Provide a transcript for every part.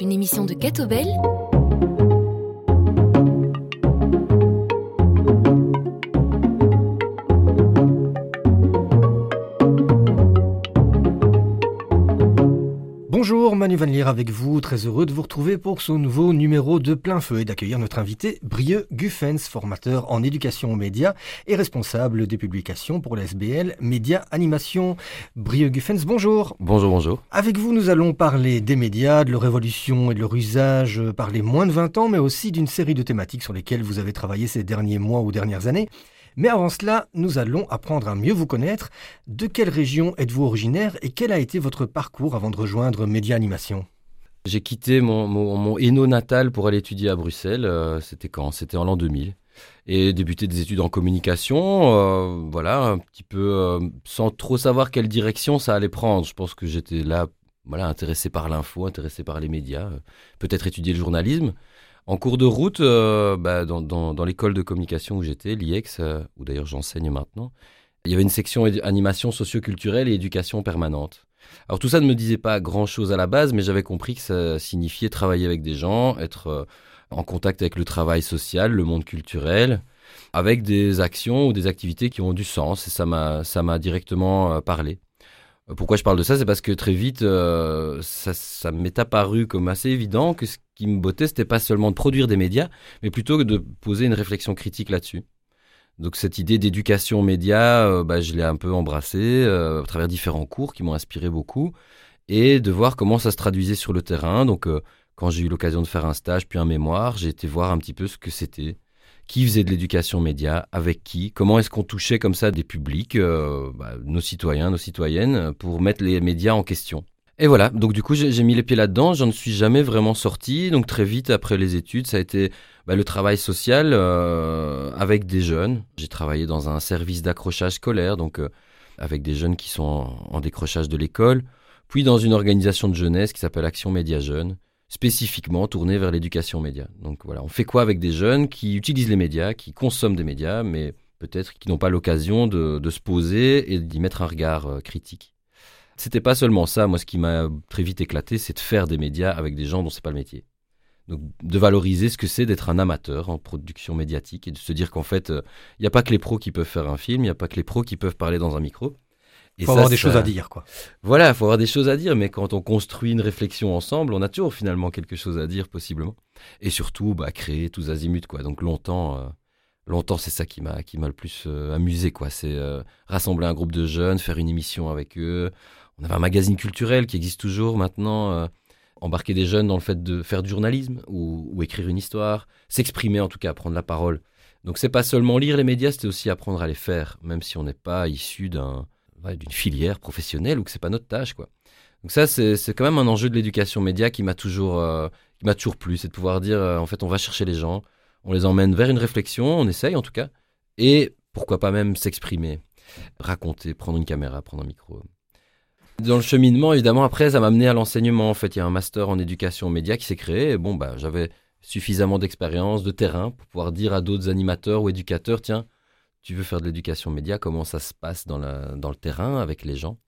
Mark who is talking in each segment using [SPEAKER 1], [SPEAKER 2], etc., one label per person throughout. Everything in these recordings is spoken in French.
[SPEAKER 1] une émission de Catobel
[SPEAKER 2] Manu Van Lier avec vous, très heureux de vous retrouver pour ce nouveau numéro de plein feu et d'accueillir notre invité Brieux Guffens, formateur en éducation aux médias et responsable des publications pour la SBL Média Animation. Brieux Guffens, bonjour.
[SPEAKER 3] Bonjour, bonjour.
[SPEAKER 2] Avec vous, nous allons parler des médias, de leur évolution et de leur usage par les moins de 20 ans, mais aussi d'une série de thématiques sur lesquelles vous avez travaillé ces derniers mois ou dernières années. Mais avant cela, nous allons apprendre à mieux vous connaître. De quelle région êtes-vous originaire et quel a été votre parcours avant de rejoindre Média Animation?
[SPEAKER 3] J'ai quitté mon, mon, Hainaut natal pour aller étudier à Bruxelles. Euh, C'était quand? C'était en l'an 2000. Et débuter des études en communication, euh, voilà, un petit peu euh, sans trop savoir quelle direction ça allait prendre. Je pense que j'étais là, voilà, intéressé par l'info, intéressé par les médias, peut-être étudier le journalisme. En cours de route, euh, bah, dans, l'école de communication où j'étais, l'IEX, euh, où d'ailleurs j'enseigne maintenant, il y avait une section animation socioculturelle et éducation permanente. Alors tout ça ne me disait pas grand-chose à la base, mais j'avais compris que ça signifiait travailler avec des gens, être euh, en contact avec le travail social, le monde culturel, avec des actions ou des activités qui ont du sens, et ça m'a directement parlé. Euh, Pourquoi je parle de ça C'est parce que très vite, euh, ça, m'est apparu comme assez évident que ce qui me bottait, c'était pas seulement de produire des médias, mais plutôt que de poser une réflexion critique là-dessus. Donc cette idée d'éducation média, euh, bah, je l'ai un peu embrassée euh, à travers différents cours qui m'ont inspiré beaucoup, et de voir comment ça se traduisait sur le terrain. Donc quand j'ai eu l'occasion de faire un stage puis un mémoire, j'ai été voir un petit peu ce que c'était, qui faisait de l'éducation média, avec qui, comment est-ce qu'on touchait comme ça des publics, euh, bah, nos citoyens, nos citoyennes, pour mettre les médias en question. Et voilà, donc du coup j'ai mis les pieds là-dedans, j'en suis jamais vraiment sorti, donc très vite après les études ça a été bah, le travail social euh, avec des jeunes. J'ai travaillé dans un service d'accrochage scolaire, donc euh, avec des jeunes qui sont en, en décrochage de l'école, puis dans une organisation de jeunesse qui s'appelle Action Média Jeunes, spécifiquement tournée vers l'éducation média. Donc voilà, on fait quoi avec des jeunes qui utilisent les médias, qui consomment des médias, mais peut-être qui n'ont pas l'occasion de, se poser et d'y mettre un regard euh, critique. C'était pas seulement ça, moi ce qui m'a très vite éclaté, c'est de faire des médias avec des gens dont c'est pas le métier. Donc de valoriser ce que c'est d'être un amateur en production médiatique et de se dire qu'en fait, il n'y a pas que les pros qui peuvent faire un film, il n'y a pas que les pros qui peuvent parler dans un micro.
[SPEAKER 2] Il faut
[SPEAKER 3] ça,
[SPEAKER 2] avoir des
[SPEAKER 3] ça-
[SPEAKER 2] choses à dire, quoi.
[SPEAKER 3] Voilà, il faut avoir des choses à dire, mais quand on construit une réflexion ensemble, on a toujours finalement quelque chose à dire possiblement. Et surtout, bah, créer tous azimuts, quoi. Donc longtemps, euh, longtemps, c'est ça qui m'a qui m'a le plus euh, amusé, quoi. C'est euh, rassembler un groupe de jeunes, faire une émission avec eux. On avait un magazine culturel qui existe toujours maintenant. embarquer des jeunes dans le fait de faire du journalisme ou, ou écrire une histoire, s'exprimer en tout cas, prendre la parole. Donc c'est pas seulement lire les médias, c'était aussi apprendre à les faire, même si on n'est pas issu d'un d'une filière professionnelle ou que c'est pas notre tâche, quoi. Donc ça, c'est quand même un enjeu de l'éducation média qui m'a toujours, euh, qui m'a toujours plu, c'est de pouvoir dire, euh, en fait, on va chercher les gens, on les emmène vers une réflexion, on essaye en tout cas, et pourquoi pas même s'exprimer, raconter, prendre une caméra, prendre un micro. Dans le cheminement, évidemment, après, ça m'a amené à l'enseignement. En fait, il y a un master en éducation média qui s'est créé. Et bon, bah, j'avais suffisamment d'expérience, de terrain pour pouvoir dire à d'autres animateurs ou éducateurs, tiens, tu veux faire de l'éducation média, comment ça se passe dans, le terrain avec les gens?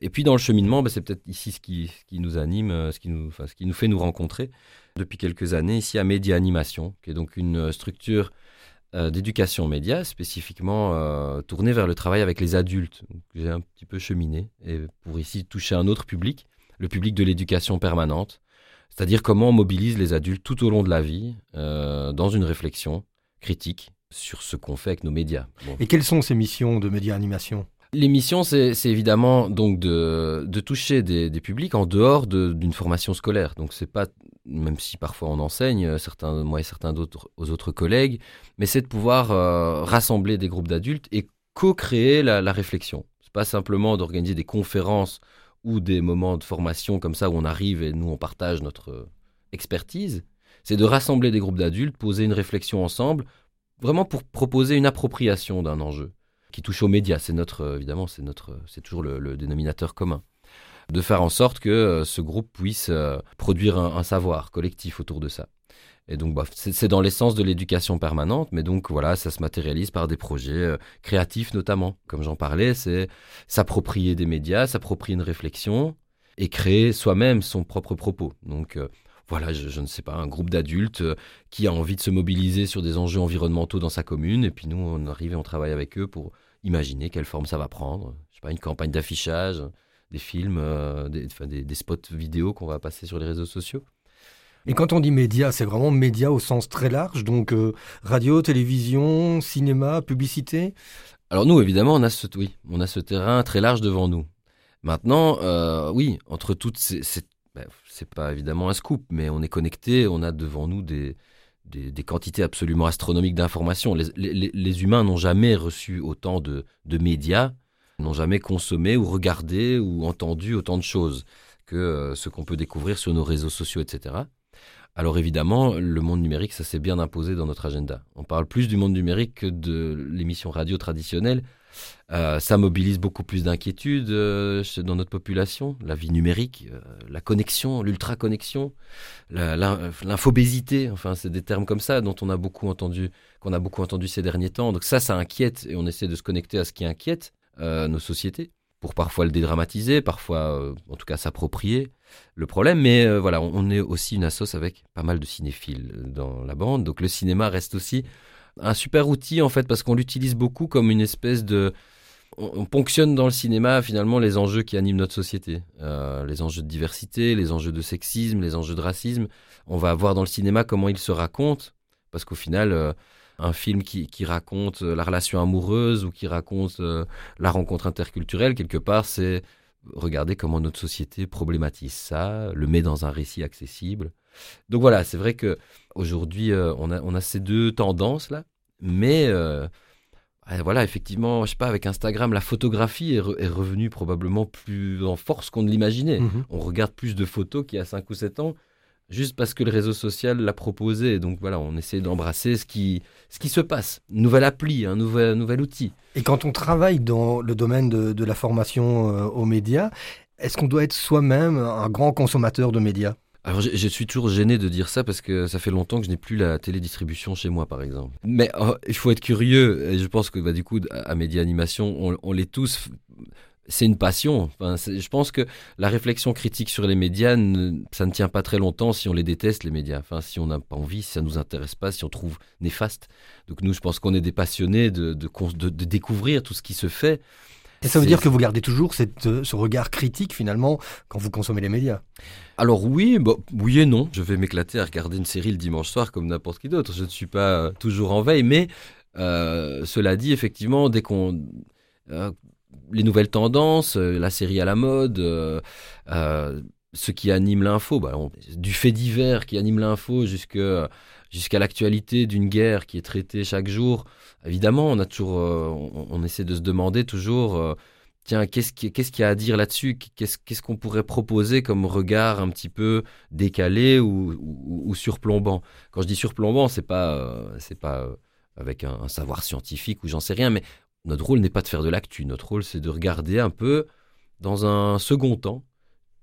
[SPEAKER 3] Et puis dans le cheminement, bah, c'est peut-être ici ce qui, nous anime, euh, ce qui nous, fait nous rencontrer depuis quelques années ici à Média Animation, qui est donc une euh, structure euh, d'éducation média spécifiquement tournée vers le travail avec les adultes. J'ai un petit peu cheminé et pour ici toucher un autre public, le public de l'éducation permanente, c'est-à-dire comment on mobilise les adultes tout au long de la vie dans une réflexion critique sur ce qu'on fait avec nos médias. Bon.
[SPEAKER 2] Et quelles sont ces missions de Média Animation?
[SPEAKER 3] L'émission, c'est c'est évidemment donc de, de toucher des, des publics en dehors de- d'une formation scolaire. Donc c'est pas, même si parfois on enseigne, euh, certains, moi et certains d'autres aux autres collègues, mais c'est de pouvoir euh, rassembler des groupes d'adultes et co-créer la, la réflexion. C'est pas simplement d'organiser des conférences ou des moments de formation comme ça où on arrive et nous on partage notre euh, expertise. C'est de rassembler des groupes d'adultes, poser une réflexion ensemble, vraiment pour proposer une appropriation d'un enjeu qui touche aux médias. C'est notre, euh, évidemment, c'est notre, c'est toujours le, dénominateur commun. De faire en sorte que euh, ce groupe puisse euh, produire un, savoir collectif autour de ça. Et donc, bah, c'est dans l'essence de l'éducation permanente, mais donc voilà, ça se matérialise par des projets euh, créatifs notamment. Comme j'en parlais, c'est s'approprier des médias, s'approprier une réflexion et créer soi-même son propre propos. Donc voilà, je, ne sais pas, un groupe d'adultes qui a envie de se mobiliser sur des enjeux environnementaux dans sa commune, et puis nous, on arrive et on travaille avec eux pour imaginer quelle forme ça va prendre. Je sais pas, une campagne d'affichage, des films, des, des, spots vidéo qu'on va passer sur les réseaux sociaux.
[SPEAKER 2] Et quand on dit média, c'est vraiment média au sens très large, donc euh, radio, télévision, cinéma, publicité?
[SPEAKER 3] Alors nous, évidemment, on a ce, oui, on a ce terrain très large devant nous. Maintenant, euh, oui, entre toutes ces... Ben, c'est pas évidemment un scoop, mais on est connecté, on a devant nous des, des, quantités absolument astronomiques d'informations. Les, humains n'ont jamais reçu autant de, de médias, n'ont jamais consommé ou regardé ou entendu autant de choses que euh, ce qu'on peut découvrir sur nos réseaux sociaux, etc. Alors évidemment, le monde numérique, ça s'est bien imposé dans notre agenda. On parle plus du monde numérique que de l'émission radio traditionnelle. Euh, ça mobilise beaucoup plus d'inquiétudes euh, dans notre population, la vie numérique, euh, la connexion, l'ultra-connexion, l'infobésité, enfin c'est des termes comme ça dont on a beaucoup entendu, qu'on a beaucoup entendu ces derniers temps. Donc ça, ça inquiète et on essaie de se connecter à ce qui inquiète nos sociétés pour parfois le dédramatiser, parfois en tout cas s'approprier le problème. Mais voilà, on, est aussi une assoce avec pas mal de cinéphiles dans la bande. Donc le cinéma reste aussi un super outil en fait parce qu'on l'utilise beaucoup comme une espèce de... On, ponctionne dans le cinéma finalement les enjeux qui animent notre société. Euh, les enjeux de diversité, les enjeux de sexisme, les enjeux de racisme. On va voir dans le cinéma comment ils se racontent parce qu'au final un film qui, raconte euh, la relation amoureuse ou qui raconte euh, la rencontre interculturelle, quelque part, c'est regarder comment notre société problématise ça, le met dans un récit accessible. Donc voilà, c'est vrai que aujourd'hui euh, on, a, on a ces deux tendances là, mais voilà, effectivement, je sais pas, avec Instagram, la photographie est, revenue probablement plus en force qu'on ne l'imaginait. Mm-hmm. On regarde plus de photos qu'il y a 5 ou 7 ans juste parce que le réseau social l'a proposé. Donc voilà, on essaie d'embrasser ce qui, ce qui se passe. nouvelle appli, un nouvel, nouvel outil.
[SPEAKER 2] Et quand on travaille dans le domaine de, la formation euh, aux médias, est-ce qu'on doit être soi-même un grand consommateur de médias?
[SPEAKER 3] Alors je, suis toujours gêné de dire ça parce que ça fait longtemps que je n'ai plus la télédistribution chez moi par exemple. Mais oh, il faut être curieux et je pense que bah, du coup à Média Animation on, on l'est tous c'est une passion. je pense que la réflexion critique sur les médias, ça ne tient pas très longtemps si on les déteste, les médias. Enfin, si on n'a pas envie, si ça ne nous intéresse pas, si on trouve néfaste. Donc nous, je pense qu'on est des passionnés de, découvrir tout ce qui se fait.
[SPEAKER 2] Et ça veut dire que vous gardez toujours cette, ce regard critique finalement quand vous consommez les médias?
[SPEAKER 3] Alors oui, bah, oui et non. Je vais m'éclater à regarder une série le dimanche soir comme n'importe qui d'autre. Je ne suis pas euh, toujours en veille, mais euh, cela dit, effectivement, dès qu'on... Euh, les nouvelles tendances, la série à la mode, ce qui anime l'info, bah, du fait divers qui anime l'info jusqu'à l'actualité d'une guerre qui est traitée chaque jour. Évidemment, on a toujours, on, essaie de se demander toujours, tiens, qu'est-ce qu'il y a à dire là-dessus? Qu'est-ce qu'on pourrait proposer comme regard un petit peu décalé ou, surplombant? Quand je dis surplombant, c'est pas, c'est pas avec un, savoir scientifique ou j'en sais rien, mais notre rôle n'est pas de faire de l'actu, notre rôle c'est de regarder un peu dans un second temps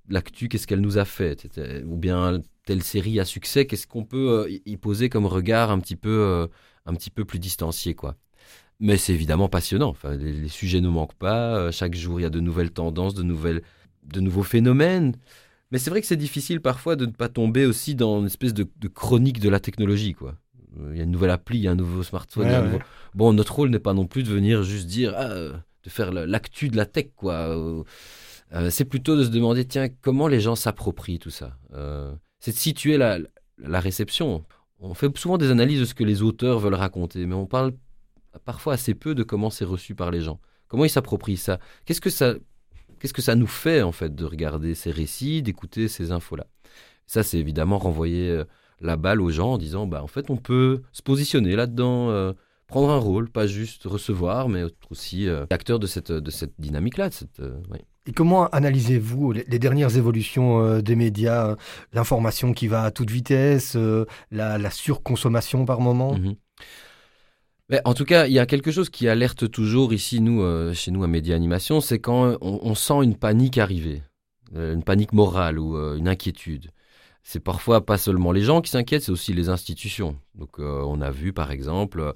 [SPEAKER 3] l'actu, qu'est-ce qu'elle nous a fait, ou bien telle série à succès, qu'est-ce qu'on peut euh, y poser comme regard un petit peu, euh, un petit peu plus distancié, quoi. Mais c'est évidemment passionnant. Enfin, les, sujets ne manquent pas. Euh, chaque jour, il y a de nouvelles tendances, de nouvelles, de nouveaux phénomènes. Mais c'est vrai que c'est difficile parfois de ne pas tomber aussi dans une espèce de, de chronique de la technologie, quoi. Il y a une nouvelle appli, il y a un nouveau smartphone. Bon, notre rôle n'est pas non plus de venir juste dire, ah, de faire l'actu de la tech, quoi. Euh, euh, c'est plutôt de se demander, tiens, comment les gens s'approprient tout ça? Euh, c'est de situer la, la, réception. On fait souvent des analyses de ce que les auteurs veulent raconter, mais on parle parfois assez peu de comment c'est reçu par les gens. Comment ils s'approprient ça? Qu'est-ce que ça Qu'est-ce que ça nous fait en fait de regarder ces récits, d'écouter ces infos-là? Ça, c'est évidemment renvoyer la balle aux gens en disant bah en fait on peut se positionner là-dedans, euh, prendre un rôle, pas juste recevoir, mais être aussi euh, acteur de cette, de cette dynamique-là. Euh,
[SPEAKER 2] Et comment analysez-vous les, dernières évolutions des médias, l'information qui va à toute vitesse, la, surconsommation par moment?
[SPEAKER 3] En tout cas, il y a quelque chose qui alerte toujours ici, nous, chez nous à Média Animation, c'est quand on, sent une panique arriver, une panique morale ou une inquiétude c'est parfois pas seulement les gens qui s'inquiètent, c'est aussi les institutions. Donc euh, on a vu par exemple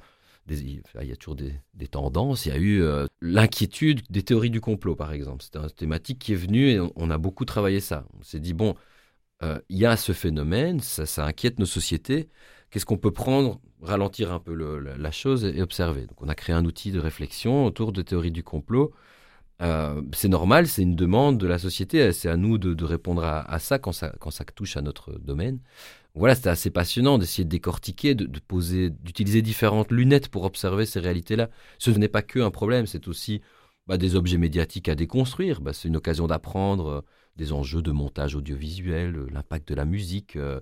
[SPEAKER 3] il y a toujours des, tendances. Il y a eu euh, l'inquiétude des théories du complot, par exemple. C'est une thématique qui est venue et on, a beaucoup travaillé ça. On s'est dit, bon, euh, il y a ce phénomène, ça, inquiète nos sociétés. Qu'est-ce qu'on peut prendre, ralentir un peu la, chose et, observer Donc on a créé un outil de réflexion autour de théories du complot. Euh, c'est normal, c'est une demande de la société, c'est à nous de, répondre à, ça, quand ça quand ça touche à notre domaine voilà, c'était assez passionnant d'essayer de décortiquer, de, poser, d'utiliser différentes lunettes pour observer ces réalités-là. Ce n'est pas que un problème, c'est aussi bah, des objets médiatiques à déconstruire. Bah, c'est une occasion d'apprendre euh, des enjeux de montage audiovisuel, euh, l'impact de la musique, euh,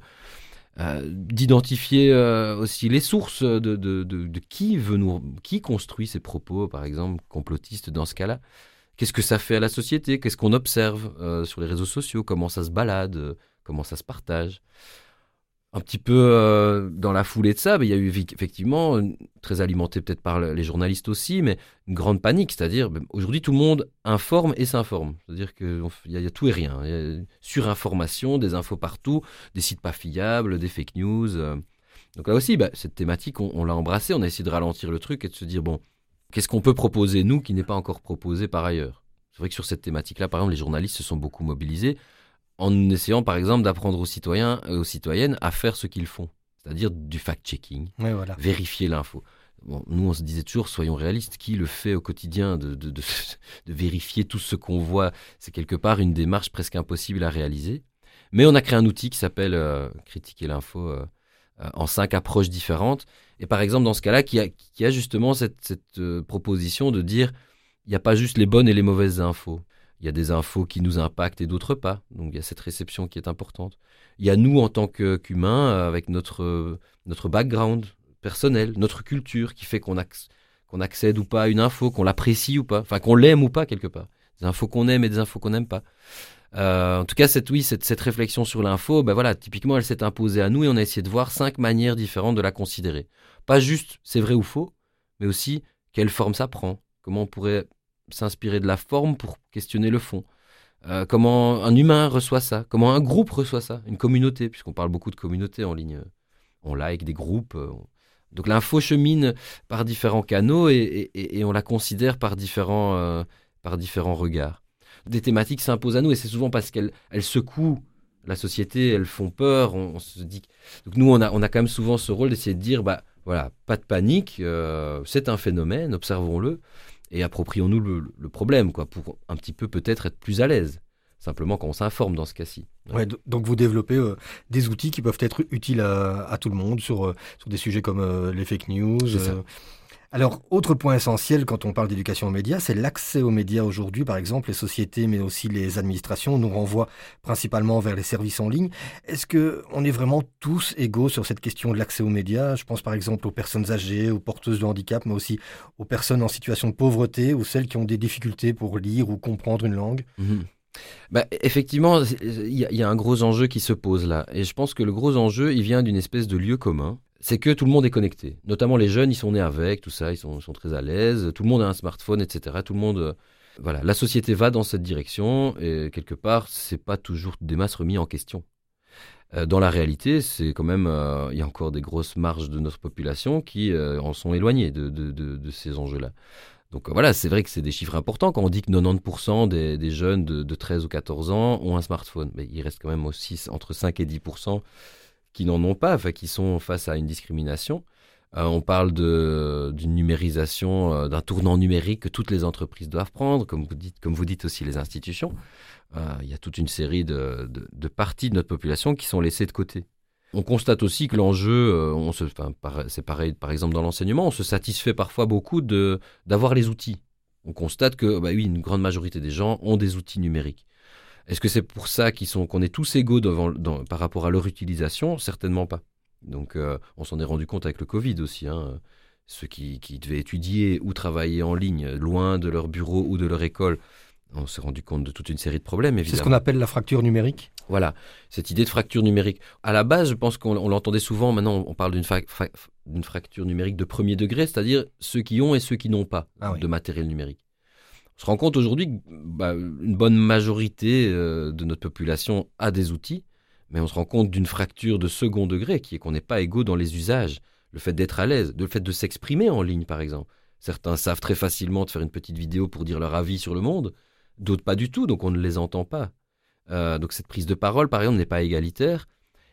[SPEAKER 3] d'identifier aussi les sources de, de, qui veut nous, qui construit ces propos, par exemple, complotistes dans ce cas-là. Qu'est-ce que ça fait à la société? Qu'est-ce qu'on observe sur les réseaux sociaux? Comment ça se balade? Comment ça se partage? Un petit peu euh, dans la foulée de ça, il y a eu effectivement, très alimenté peut-être par les journalistes aussi, mais une grande panique. C'est-à-dire, ben, aujourd'hui, tout le monde informe et s'informe. C'est-à-dire qu'il y, a tout et rien. Y a surinformation, des infos partout, des sites pas fiables, des fake news. Euh. Donc là aussi, ben, cette thématique, on, l'a embrassée. On a essayé de ralentir le truc et de se dire, bon, qu'est-ce qu'on peut proposer, nous, qui n'est pas encore proposé par ailleurs? C'est vrai que sur cette thématique-là, par exemple, les journalistes se sont beaucoup mobilisés en essayant par exemple d'apprendre aux citoyens et aux citoyennes à faire ce qu'ils font, c'est-à-dire du fact-checking, vérifier l'info. nous, on se disait toujours, soyons réalistes, qui le fait au quotidien de, de, vérifier tout ce qu'on voit? C'est quelque part une démarche presque impossible à réaliser. Mais on a créé un outil qui s'appelle euh, Critiquer l'info euh, euh, en cinq approches différentes. Et par exemple, dans ce cas-là, qui a, qui a justement cette, cette proposition de dire, il n'y a pas juste les bonnes et les mauvaises infos. Il y a des infos qui nous impactent et d'autres pas. Donc il y a cette réception qui est importante. Il y a nous en tant qu'humains, euh, avec notre, euh, notre background personnel, notre culture, qui fait qu'on accède ou pas à une info, qu'on l'apprécie ou pas, enfin qu'on l'aime ou pas quelque part. Des infos qu'on aime et des infos qu'on n'aime pas. Euh, en tout cas, cette, oui, cette, cette réflexion sur l'info, ben voilà, typiquement, elle s'est imposée à nous et on a essayé de voir cinq manières différentes de la considérer. Pas juste c'est vrai ou faux, mais aussi quelle forme ça prend, comment on pourrait s'inspirer de la forme pour questionner le fond. Euh, comment un humain reçoit ça, comment un groupe reçoit ça, une communauté, puisqu'on parle beaucoup de communauté en ligne. On like des groupes. Euh, donc l'info chemine par différents canaux et, on la considère par différents, euh, par différents regards. Des thématiques s'imposent à nous et c'est souvent parce qu'elles secouent la société, elles font peur. On, se dit. Nous, on a, on a quand même souvent ce rôle d'essayer de dire, bah voilà, pas de panique, c'est un phénomène, observons-le et approprions-nous le, problème, quoi, pour un petit peu peut-être être plus à l'aise. Simplement quand on s'informe dans ce cas-ci.
[SPEAKER 2] Ouais, donc vous développez euh, des outils qui peuvent être utiles à, tout le monde sur, euh, sur des sujets comme euh, les fake news. Alors, autre point essentiel quand on parle d'éducation aux médias, c'est l'accès aux médias aujourd'hui. Par exemple, les sociétés, mais aussi les administrations nous renvoient principalement vers les services en ligne. Est-ce que on est vraiment tous égaux sur cette question de l'accès aux médias? Je pense par exemple aux personnes âgées, aux porteuses de handicap, mais aussi aux personnes en situation de pauvreté ou celles qui ont des difficultés pour lire ou comprendre une langue?
[SPEAKER 3] Mhm. Bah, effectivement, il y, a un gros enjeu qui se pose là. Et je pense que le gros enjeu, il vient d'une espèce de lieu commun c'est que tout le monde est connecté. Notamment les jeunes, ils sont nés avec, tout ça, ils sont, très à l'aise. Tout le monde a un smartphone, etc. Tout le monde, euh, voilà, la société va dans cette direction et quelque part, c'est pas toujours des masses remis en question. Euh, dans la réalité, c'est quand même, euh, il y a encore des grosses marges de notre population qui en sont éloignées de, ces enjeux-là. Donc voilà, c'est vrai que c'est des chiffres importants quand on dit que 90% des, jeunes de, de, 13 ou 14 ans ont un smartphone. Mais il reste quand même aussi entre 5 et 10% qui n'en ont pas, enfin, qui sont face à une discrimination. Euh, on parle d'une numérisation, euh, d'un tournant numérique que toutes les entreprises doivent prendre, comme vous dites, comme vous dites aussi les institutions. Euh, il y a toute une série de, de, parties de notre population qui sont laissées de côté. On constate aussi que l'enjeu, c'est pareil par exemple dans l'enseignement, on se satisfait parfois beaucoup d'avoir les outils. On constate que bah oui, une grande majorité des gens ont des outils numériques. Est-ce que c'est pour ça qu'on est tous égaux devant, par rapport à leur utilisation? Certainement pas. Donc euh, on s'en est rendu compte avec le Covid aussi. Hein. Ceux qui, devaient étudier ou travailler en ligne, loin de leur bureau ou de leur école, on s'est rendu compte de toute une série de problèmes,
[SPEAKER 2] C'est ce qu'on appelle la fracture numérique
[SPEAKER 3] Voilà, cette idée de fracture numérique. À la base, je pense qu'on l'entendait souvent, maintenant on parle d'une fracture numérique de premier degré, c'est-à-dire ceux qui ont et ceux qui n'ont pas ah de matériel numérique. On se rend compte aujourd'hui que bah, bonne majorité euh, de notre population a des outils, mais on se rend compte d'une fracture de second degré, qui est qu'on n'est pas égaux dans les usages. le fait d'être à l'aise, le fait de s'exprimer en ligne, par exemple. Certains savent très facilement de faire une petite vidéo pour dire leur avis sur le monde, d'autres pas du tout, donc on ne les entend pas. Euh, donc cette prise de parole, par exemple, n'est pas égalitaire.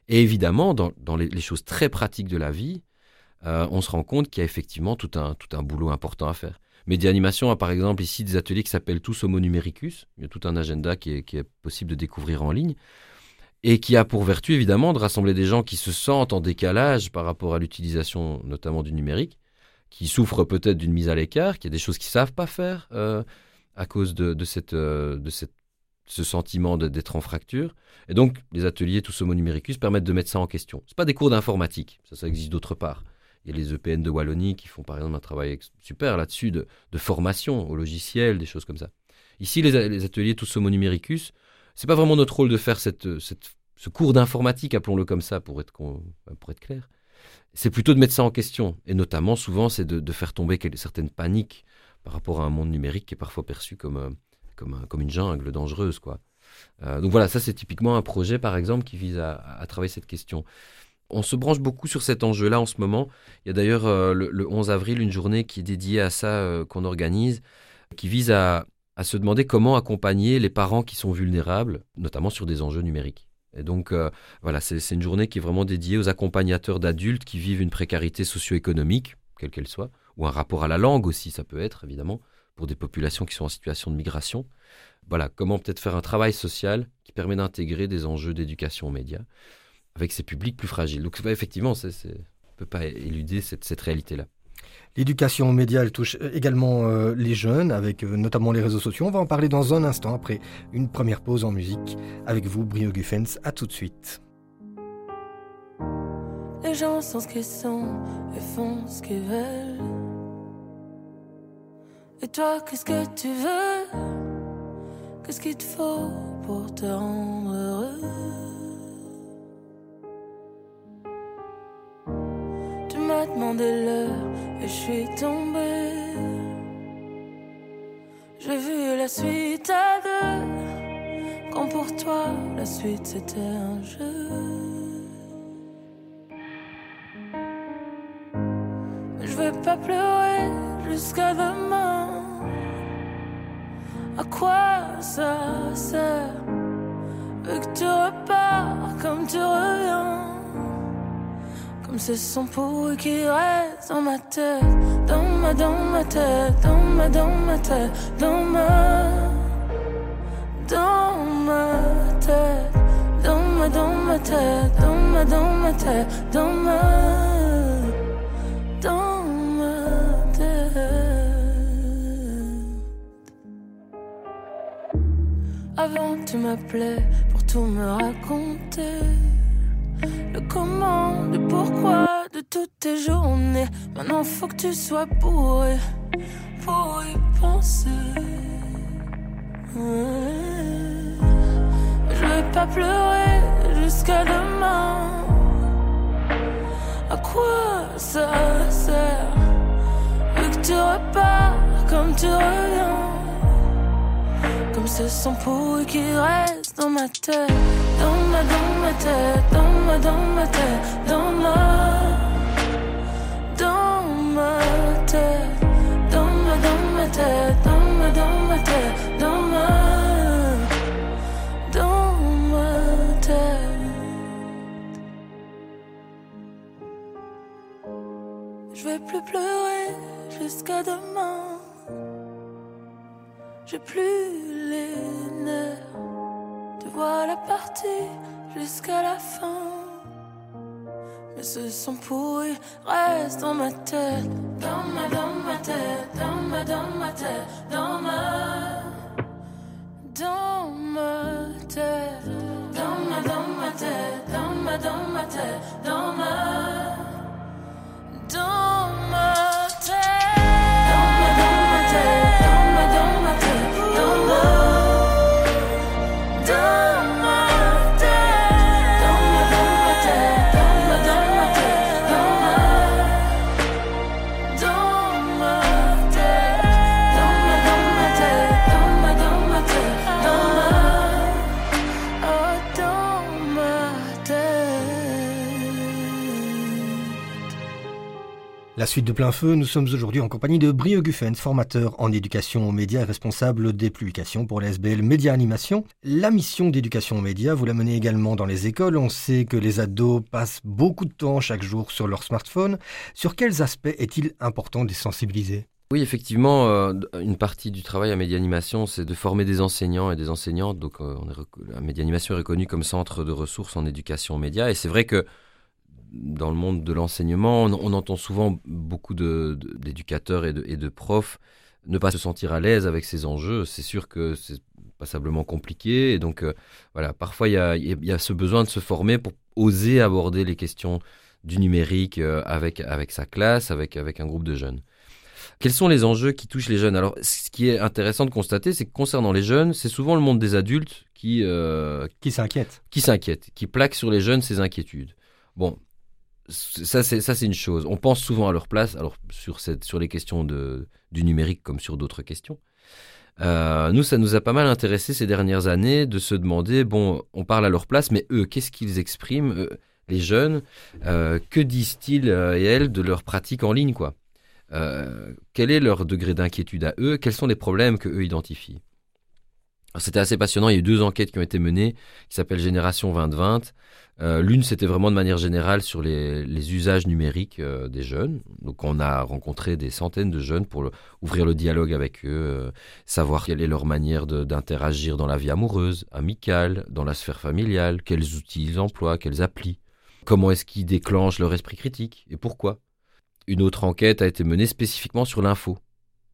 [SPEAKER 3] Et évidemment, dans, les, choses très pratiques de la vie, euh, on se rend compte qu'il y a effectivement tout un, tout un boulot important à faire. Média Animation a par exemple ici des ateliers qui s'appellent tous Homo Numericus. Il y a tout un agenda qui est, possible de découvrir en ligne et qui a pour vertu évidemment de rassembler des gens qui se sentent en décalage par rapport à l'utilisation notamment du numérique, qui souffrent peut-être d'une mise à l'écart, qui a des choses qu'ils savent pas faire euh, à cause de, euh, ce sentiment d'être en fracture. Et donc les ateliers tous Homo Numericus permettent de mettre ça en question. Ce pas des cours d'informatique, ça, ça existe d'autre part. Il y a les EPN de Wallonie qui font par exemple un travail super là-dessus de, formation au logiciel, des choses comme ça. Ici, les, ateliers Tous Homo Numericus, c'est pas vraiment notre rôle de faire cette, ce cours d'informatique, appelons-le comme ça pour être, pour être clair. C'est plutôt de mettre ça en question. Et notamment, souvent, c'est de, faire tomber certaines paniques par rapport à un monde numérique qui est parfois perçu comme, euh, comme, une jungle dangereuse. quoi. Euh, donc voilà, ça c'est typiquement un projet, par exemple, qui vise à, à travailler cette question. On se branche beaucoup sur cet enjeu-là en ce moment. Il y a d'ailleurs euh, le, 11 avril une journée qui est dédiée à ça euh, qu'on organise, qui vise à, se demander comment accompagner les parents qui sont vulnérables, notamment sur des enjeux numériques. Et donc euh, voilà, c'est une journée qui est vraiment dédiée aux accompagnateurs d'adultes qui vivent une précarité socio-économique, quelle qu'elle soit, ou un rapport à la langue aussi, ça peut être évidemment, pour des populations qui sont en situation de migration. Voilà, comment peut-être faire un travail social qui permet d'intégrer des enjeux d'éducation aux médias avec ces publics plus fragiles. Donc effectivement, on ne peut pas éluder cette, réalité-là.
[SPEAKER 2] L'éducation aux médias elle touche également euh, les jeunes, avec euh, notamment les réseaux sociaux. On va en parler dans un instant, après une première pause en musique. Avec vous, Brio Guffens, à tout de suite.
[SPEAKER 4] Les gens sont ce qu'ils sont et font ce qu'ils veulent. Et toi, qu'est-ce que tu veux? Qu'est-ce qu'il te faut pour te rendre heureux? M'a demandé l'heure et je suis tombée. J'ai vu la suite à deux, quand pour toi la suite c'était un jeu. Je vais pas pleurer jusqu'à demain. À quoi ça sert? Vu Comme ce son pourri qui reste dans ma tête, dans ma, dans ma tête, dans ma, dans ma tête, dans ma, dans ma tête, dans ma, dans ma tête, dans ma, dans ma tête, dans ma, dans ma tête. Avant tu m'appelais pour tout me raconter comment, le pourquoi de toutes tes journées. Maintenant, faut que tu sois bourré pour y penser. Je vais pas pleurer jusqu'à demain. À quoi ça sert? Vu que tu repars comme tu reviens. Ce son pourri qui reste dans ma tête dans ma, dans ma tête, dans ma, dans ma tête, dans ma, dans ma tête, dans ma, dans ma tête, dans ma, dans ma tête, dans ma, dans ma tête. Je vais plus pleurer jusqu'à demain. J'ai plus les nerfs voilà partie jusqu'à la fin. Mais ce son pourri reste dans ma tête, dans ma, dans ma tête, dans ma, dans ma tête, dans ma, dans ma tête, dans ma, dans ma tête, dans ma, ma tête,
[SPEAKER 2] La suite de plein feu, nous sommes aujourd'hui en compagnie de Brio Guffens, formateur en éducation aux médias et responsable des publications pour la SBL Média Animation. La mission d'éducation aux médias, vous la menez également dans les écoles. On sait que les ados passent beaucoup de temps chaque jour sur leur smartphone. Sur quels aspects est-il important de les sensibiliser?
[SPEAKER 3] Oui, effectivement, euh, une partie du travail à Média Animation, c'est de former des enseignants et des enseignantes. Donc, euh, on est la Média Animation est reconnue comme centre de ressources en éducation aux médias. Et c'est vrai que dans le monde de l'enseignement, on, entend souvent beaucoup d'éducateurs et, de, profs ne pas se sentir à l'aise avec ces enjeux. C'est sûr que c'est passablement compliqué. Et donc, euh, voilà, parfois, il y a, ce besoin de se former pour oser aborder les questions du numérique euh, avec, avec sa classe, avec, avec un groupe de jeunes. Quels sont les enjeux qui touchent les jeunes? Alors, ce qui est intéressant de constater, c'est que concernant les jeunes, c'est souvent le monde des adultes qui...
[SPEAKER 2] Euh, qui s'inquiète.
[SPEAKER 3] Qui s'inquiète, qui plaque sur les jeunes ces inquiétudes. Bon, ça c'est ça c'est une chose. On pense souvent à leur place, alors sur cette sur les questions de du numérique comme sur d'autres questions. Euh, nous, ça nous a pas mal intéressé ces dernières années de se demander bon, on parle à leur place, mais eux, qu'est-ce qu'ils expriment, les jeunes, euh, que disent-ils euh, et elles de leur pratique en ligne, quoi? Quel est leur degré d'inquiétude à eux? Quels sont les problèmes que eux identifient? C'était assez passionnant. Il y a eu deux enquêtes qui ont été menées, qui s'appellent Génération 2020 euh, l'une, c'était vraiment de manière générale sur les, usages numériques euh, des jeunes. Donc, on a rencontré des centaines de jeunes pour ouvrir le dialogue avec eux, euh, savoir quelle est leur manière d'interagir dans la vie amoureuse, amicale, dans la sphère familiale, quels outils ils emploient, quels applis, comment est-ce qu'ils déclenchent leur esprit critique et pourquoi. Une autre enquête a été menée spécifiquement sur l'info.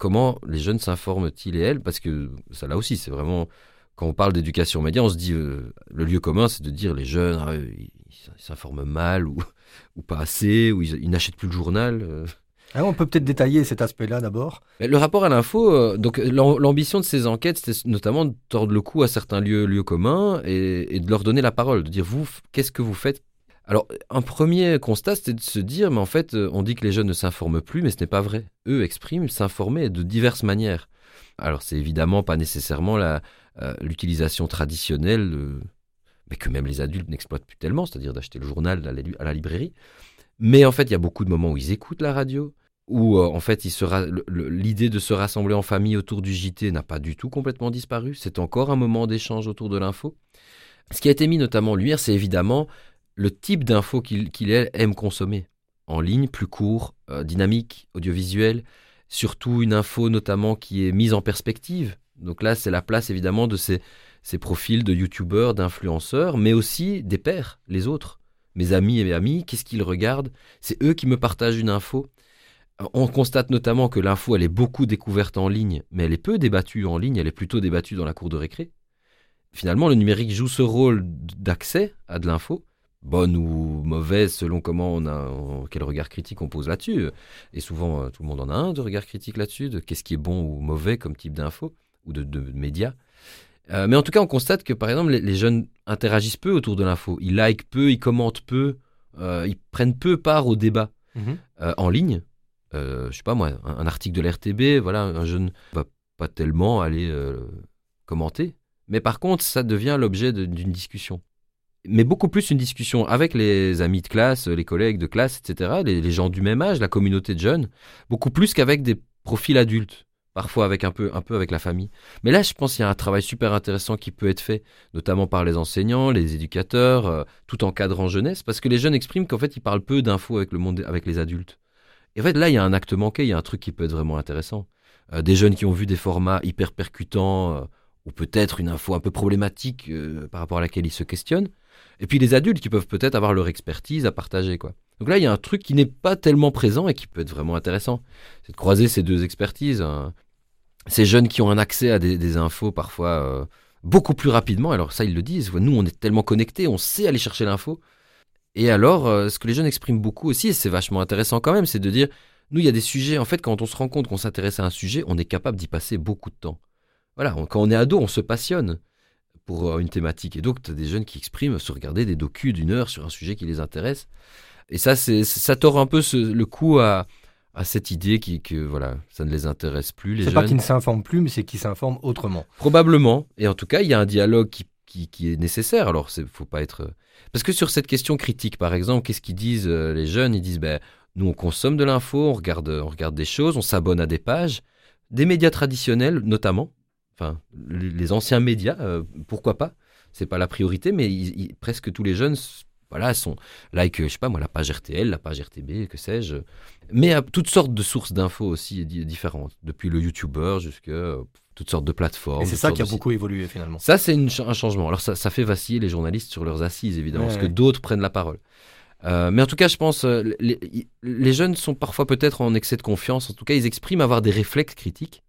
[SPEAKER 3] Comment les jeunes s'informent-ils et elles? Parce que ça là aussi, c'est vraiment quand on parle d'éducation média, on se dit, euh, le lieu commun, c'est de dire les jeunes, ah, ils s'informent mal ou, ou pas assez, ou ils, n'achètent plus le journal. Euh.
[SPEAKER 2] Ah, on peut peut-être détailler cet aspect-là d'abord.
[SPEAKER 3] Le rapport à l'info, euh, donc l'ambition de ces enquêtes, c'était notamment de tordre le cou à certains lieux, lieux communs et, de leur donner la parole, de dire vous, qu'est-ce que vous faites Alors, un premier constat, c'était de se dire, mais en fait, on dit que les jeunes ne s'informent plus, mais ce n'est pas vrai. Eux expriment s'informer de diverses manières. Alors, c'est évidemment pas nécessairement euh, l'utilisation traditionnelle, euh, mais que même les adultes n'exploitent plus tellement, c'est-à-dire d'acheter le journal à la, librairie. Mais en fait, il y a beaucoup de moments où ils écoutent la radio, où euh, en fait l'idée de se rassembler en famille autour du JT n'a pas du tout complètement disparu. C'est encore un moment d'échange autour de l'info. Ce qui a été mis notamment en lumière, c'est évidemment le type d'info qu'il aime consommer. En ligne, plus court, dynamique, audiovisuel, surtout une info notamment qui est mise en perspective, donc là, c'est la place évidemment de ces, profils de youtubeurs, d'influenceurs, mais aussi des pères, les autres. Mes amis et mes amis, qu'est-ce qu'ils regardent? C'est eux qui me partagent une info. On constate notamment que l'info, elle est beaucoup découverte en ligne, mais elle est peu débattue en ligne, elle est plutôt débattue dans la cour de récré. Finalement, le numérique joue ce rôle d'accès à de l'info, bonne ou mauvaise selon comment on a, quel regard critique on pose là-dessus. Et souvent, euh, tout le monde en a un de regard critique là-dessus, de qu'est-ce qui est bon ou mauvais comme type d'info ou de, médias. Euh, mais en tout cas, on constate que par exemple, les, jeunes interagissent peu autour de l'info. Ils likent peu, ils commentent peu, euh, ils prennent peu part au débat mhm. euh, en ligne. je sais pas moi, un, article de l'RTB, voilà, un jeune va pas tellement aller commenter. Mais par contre, ça devient l'objet d'une discussion. Mais beaucoup plus une discussion avec les amis de classe, les collègues de classe, etc., les gens du même âge, la communauté de jeunes, beaucoup plus qu'avec des profils adultes parfois avec un peu, un peu avec la famille. Mais là, je pense qu'il y a un travail super intéressant qui peut être fait, notamment par les enseignants, les éducateurs, euh, tout encadrant jeunesse, parce que les jeunes expriment qu'en fait, ils parlent peu d'infos avec le monde, avec les adultes. Et en fait, là, il y a un acte manqué, il y a un truc qui peut être vraiment intéressant. Euh, des jeunes qui ont vu des formats hyper percutants, euh, ou peut-être une info un peu problématique par rapport à laquelle ils se questionnent. Et puis les adultes qui peuvent peut-être avoir leur expertise à partager, quoi. Donc là, il y a un truc qui n'est pas tellement présent et qui peut être vraiment intéressant. C'est de croiser ces deux expertises. Hein. Ces jeunes qui ont un accès à des, infos parfois euh, beaucoup plus rapidement. Alors ça, ils le disent. Nous, on est tellement connectés, on sait aller chercher l'info. Et alors, euh, ce que les jeunes expriment beaucoup aussi, et c'est vachement intéressant quand même, c'est de dire, nous, il y a des sujets, en fait, quand on se rend compte qu'on s'intéresse à un sujet, on est capable d'y passer beaucoup de temps. Voilà, quand on est ado, on se passionne pour euh, une thématique. Et donc, tu as des jeunes qui expriment se regarder des docus d'une heure sur un sujet qui les intéresse. Et ça, c'est, ça tord un peu le coup à, à cette idée qui, que voilà, ça ne les intéresse plus. Les
[SPEAKER 2] c'est pas qu'ils ne s'informent plus, mais c'est qu'ils s'informent autrement.
[SPEAKER 3] Probablement. Et en tout cas, il y a un dialogue qui, qui, est nécessaire. Alors, il faut pas être. Parce que sur cette question critique, par exemple, qu'est-ce qu'ils disent euh, les jeunes? Ils disent ben, Nous, on consomme de l'info, on regarde, on regarde des choses, on s'abonne à des pages, des médias traditionnels notamment, enfin les anciens médias, euh, pourquoi pas? C'est pas la priorité, mais presque tous les jeunes, voilà, sont like, je sais pas moi, la page RTL, la page RTB, que sais-je, mais à toutes sortes de sources d'infos aussi différentes, depuis le YouTuber jusqu'à toutes sortes de plateformes. Et
[SPEAKER 2] c'est ça qui a beaucoup évolué finalement.
[SPEAKER 3] Ça, c'est un changement. Alors ça, ça, fait vaciller les journalistes sur leurs assises, évidemment, parce que d'autres prennent la parole. Euh, mais en tout cas, je pense, euh, les, les jeunes sont parfois peut-être en excès de confiance. En tout cas, ils expriment avoir des réflexes critiques,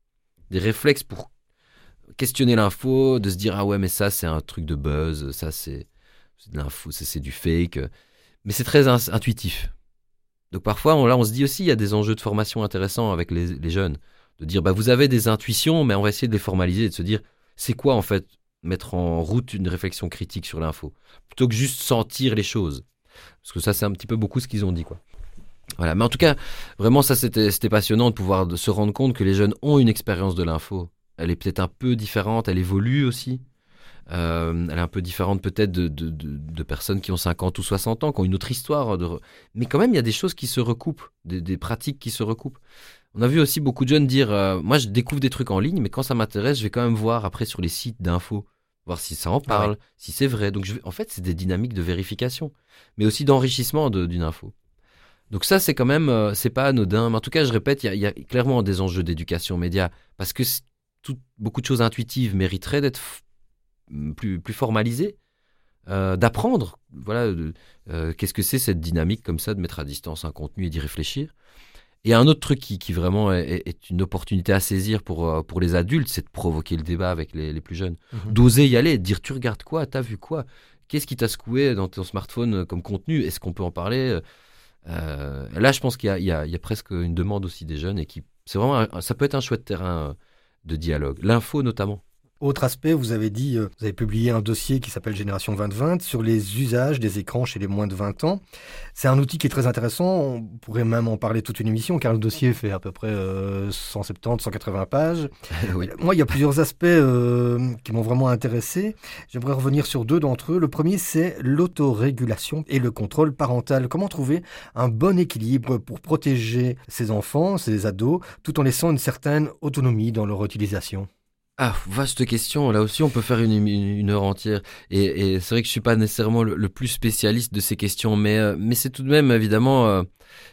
[SPEAKER 3] des réflexes pour questionner l'info, de se dire ah ouais mais ça c'est un truc de buzz, ça c'est de l'info, c'est du fake. Mais c'est très intuitif. Donc parfois, on, là, on se dit aussi, il y a des enjeux de formation intéressants avec les, jeunes de dire bah, vous avez des intuitions, mais on va essayer de les formaliser de se dire c'est quoi en fait mettre en route une réflexion critique sur l'info, plutôt que juste sentir les choses. Parce que ça, c'est un petit peu beaucoup ce qu'ils ont dit. quoi. Voilà. Mais en tout cas, vraiment, ça, c'était passionnant de pouvoir se rendre compte que les jeunes ont une expérience de l'info. Elle est peut-être un peu différente, elle évolue aussi. Euh, elle est un peu différente peut-être de, de, de, personnes qui ont 50 ou 60 ans, qui ont une autre histoire. Mais quand même, il y a des choses qui se recoupent, des, des pratiques qui se recoupent. On a vu aussi beaucoup de jeunes dire euh, Moi, je découvre des trucs en ligne, mais quand ça m'intéresse, je vais quand même voir après sur les sites d'infos, voir si ça en parle, si c'est vrai. Donc, je vais... en fait, c'est des dynamiques de vérification, mais aussi d'enrichissement d'une info. Donc, ça, c'est quand même, euh, c'est pas anodin. Mais en tout cas, je répète, il y, a clairement des enjeux d'éducation média, parce que tout, beaucoup de choses intuitives mériteraient d'être plus, plus formalisées. Euh, d'apprendre, voilà, qu'est-ce que c'est cette dynamique comme ça de mettre à distance un contenu et d'y réfléchir. Et un autre truc qui, qui vraiment est, une opportunité à saisir pour, euh, pour les adultes, c'est de provoquer le débat avec les, les plus jeunes. Mhm. D'oser y aller, de dire tu regardes quoi, t'as vu quoi, qu'est-ce qui t'a secoué dans ton smartphone euh, comme contenu, est-ce qu'on peut en parler? Euh, Là, je pense qu'il y, y, y a, presque une demande aussi des jeunes et qui, c'est vraiment, ça peut être un chouette terrain de dialogue. L'info notamment.
[SPEAKER 2] Autre aspect, vous avez dit, euh, vous avez publié un dossier qui s'appelle Génération 2020 sur les usages des écrans chez les moins de 20 ans. C'est un outil qui est très intéressant. On pourrait même en parler toute une émission car le dossier fait à peu près 170, 180 pages. Moi, il y a plusieurs aspects euh, qui m'ont vraiment intéressé. J'aimerais revenir sur deux d'entre eux. Le premier, c'est l'autorégulation et le contrôle parental. Comment trouver un bon équilibre pour protéger ses enfants, ses ados, tout en laissant une certaine autonomie dans leur utilisation?
[SPEAKER 3] Ah, vaste question. Là aussi, on peut faire une, heure entière. Et, c'est vrai que je suis pas nécessairement le, plus spécialiste de ces questions, mais, euh, mais c'est tout de même, évidemment, euh,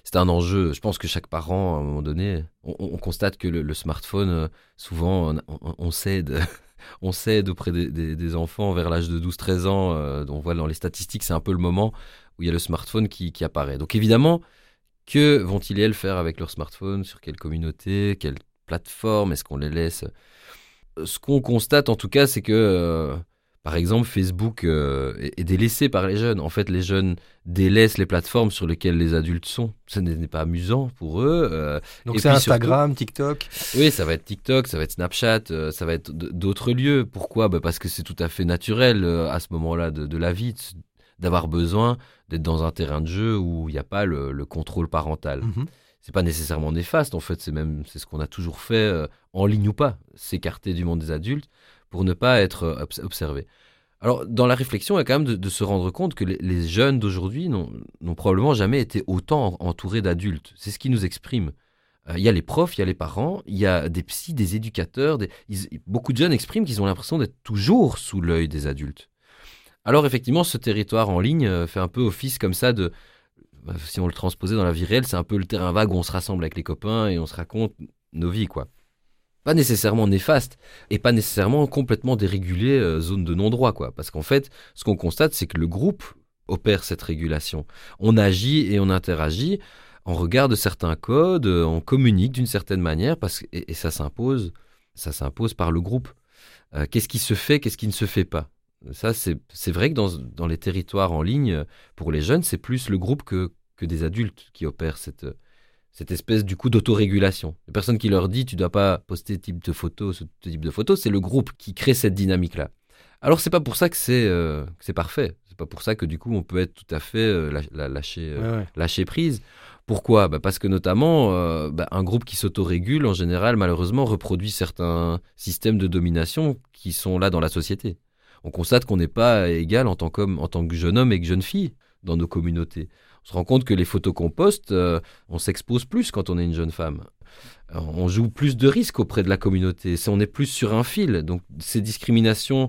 [SPEAKER 3] c'est un enjeu. Je pense que chaque parent, à un moment donné, on, constate que le, smartphone, euh, souvent, on, cède. on cède auprès des, enfants vers l'âge de 12-13 ans. on voit dans les statistiques, c'est un peu le moment où il y a le smartphone qui, qui apparaît. Donc évidemment, que vont-ils elles faire avec leur smartphone? Sur quelle communauté? Quelle plateforme? Est-ce qu'on les laisse ce qu'on constate en tout cas, c'est que, euh, par exemple, Facebook euh, est, délaissé par les jeunes. En fait, les jeunes délaissent les plateformes sur lesquelles les adultes sont. Ce n'est pas amusant pour eux. Euh,
[SPEAKER 2] Donc c'est Instagram, TikTok
[SPEAKER 3] Oui, ça va être TikTok, ça va être Snapchat, ça va être d'autres lieux. Pourquoi? Bah, Parce que c'est tout à fait naturel à ce moment-là de, la vie d'avoir besoin d'être dans un terrain de jeu où il n'y a pas le, contrôle parental. Mm-hmm c'est pas nécessairement néfaste en fait, c'est même c'est ce qu'on a toujours fait euh, en ligne ou pas, s'écarter du monde des adultes pour ne pas être euh, observé. Alors dans la réflexion, il y a quand même de, se rendre compte que les, jeunes d'aujourd'hui n'ont probablement jamais été autant entourés d'adultes. C'est ce qui nous exprime. Euh, il y a les profs, il y a les parents, il y a des psys, des éducateurs. beaucoup de jeunes expriment qu'ils ont l'impression d'être toujours sous l'œil des adultes. Alors effectivement, ce territoire en ligne fait un peu office comme ça de, si on le transposait dans la vie réelle, c'est un peu le terrain vague où on se rassemble avec les copains et on se raconte nos vies, quoi. Pas nécessairement néfaste et pas nécessairement complètement dérégulé, euh, zone de non-droit, quoi. Parce qu'en fait, ce qu'on constate, c'est que le groupe opère cette régulation. On agit et on interagit en regard de certains codes, euh, on communique d'une certaine manière, parce, et, ça s'impose, ça s'impose par le groupe. Euh, qu'est-ce qui se fait, qu'est-ce qui ne se fait pas? Ça, c'est vrai que dans, dans, les territoires en ligne, pour les jeunes, c'est plus le groupe que, que des adultes qui opèrent cette, cette espèce du coup d'autorégulation. Les personnes qui leur dit tu dois pas poster ce type de photos, ce type de photos, c'est le groupe qui crée cette dynamique-là. Alors c'est pas pour ça que c'est euh, c'est parfait. C'est pas pour ça que du coup on peut être tout à fait euh, lâcher, euh, lâcher prise. Pourquoi? Bah Parce que notamment, bah, un groupe qui s'autorégule, en général, malheureusement, reproduit certains systèmes de domination qui sont là dans la société on constate qu'on n'est pas égal en tant, en tant que jeune homme et que jeune fille dans nos communautés. on se rend compte que les photos qu'on poste, euh, on s'expose plus quand on est une jeune femme. On joue plus de risques auprès de la communauté. On est plus sur un fil. Donc ces discriminations,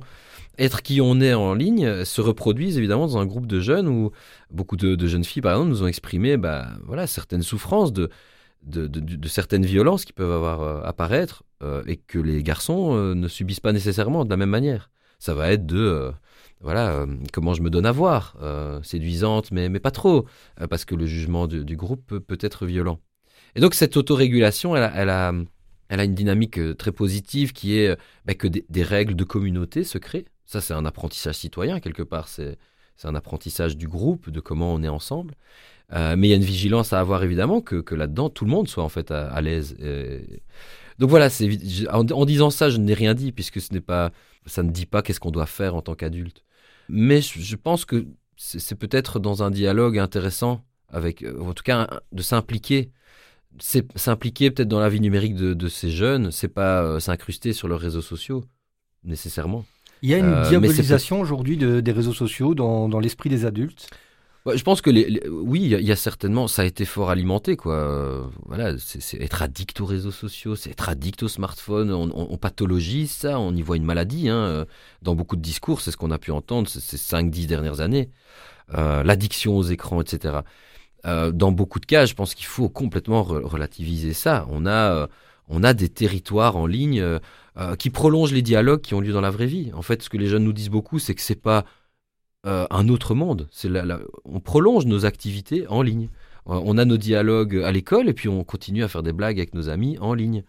[SPEAKER 3] être qui on est en ligne, se reproduisent évidemment dans un groupe de jeunes où beaucoup de, jeunes filles, par exemple, nous ont exprimé bah, voilà, certaines souffrances de, certaines violences qui peuvent avoir euh, apparaître euh, et que les garçons ne subissent pas nécessairement de la même manière. Ça va être de voilà, euh, comment je me donne à voir, euh, séduisante, mais, mais pas trop, euh, parce que le jugement du, groupe peut, être violent. Et donc cette autorégulation, elle a, elle a une dynamique très positive qui est bah, que des, règles de communauté se créent. Ça, c'est un apprentissage citoyen, quelque part, c'est un apprentissage du groupe, de comment on est ensemble. mais il y a une vigilance à avoir, évidemment, que, que là-dedans, tout le monde soit en fait à, l'aise. Donc voilà, en, en, disant ça, je n'ai rien dit, puisque ce n'est pas, ça ne dit pas qu'est-ce qu'on doit faire en tant qu'adulte. Mais je pense que c'est peut-être dans un dialogue intéressant, avec, euh, en tout cas, de s'impliquer. S'impliquer peut-être dans la vie numérique de, ces jeunes, c'est pas euh, s'incruster sur leurs réseaux sociaux, nécessairement.
[SPEAKER 2] Il y a une euh, diabolisation aujourd'hui des réseaux sociaux dans l'esprit des adultes
[SPEAKER 3] je pense que les, oui, il y, a certainement, ça a été fort alimenté, quoi. voilà, c'est être addict aux réseaux sociaux, c'est être addict au smartphone. On, pathologise ça, on y voit une maladie. Hein, dans beaucoup de discours, c'est ce qu'on a pu entendre ces 5-10 dernières années. Euh, l'addiction aux écrans, etc. Euh, dans beaucoup de cas, je pense qu'il faut complètement relativiser ça. On a, euh, on a des territoires en ligne qui prolongent les dialogues qui ont lieu dans la vraie vie. En fait, ce que les jeunes nous disent beaucoup, c'est que c'est pas euh, un autre monde. C'est on prolonge nos activités en ligne. Euh, on a nos dialogues à l'école et puis on continue à faire des blagues avec nos amis en ligne.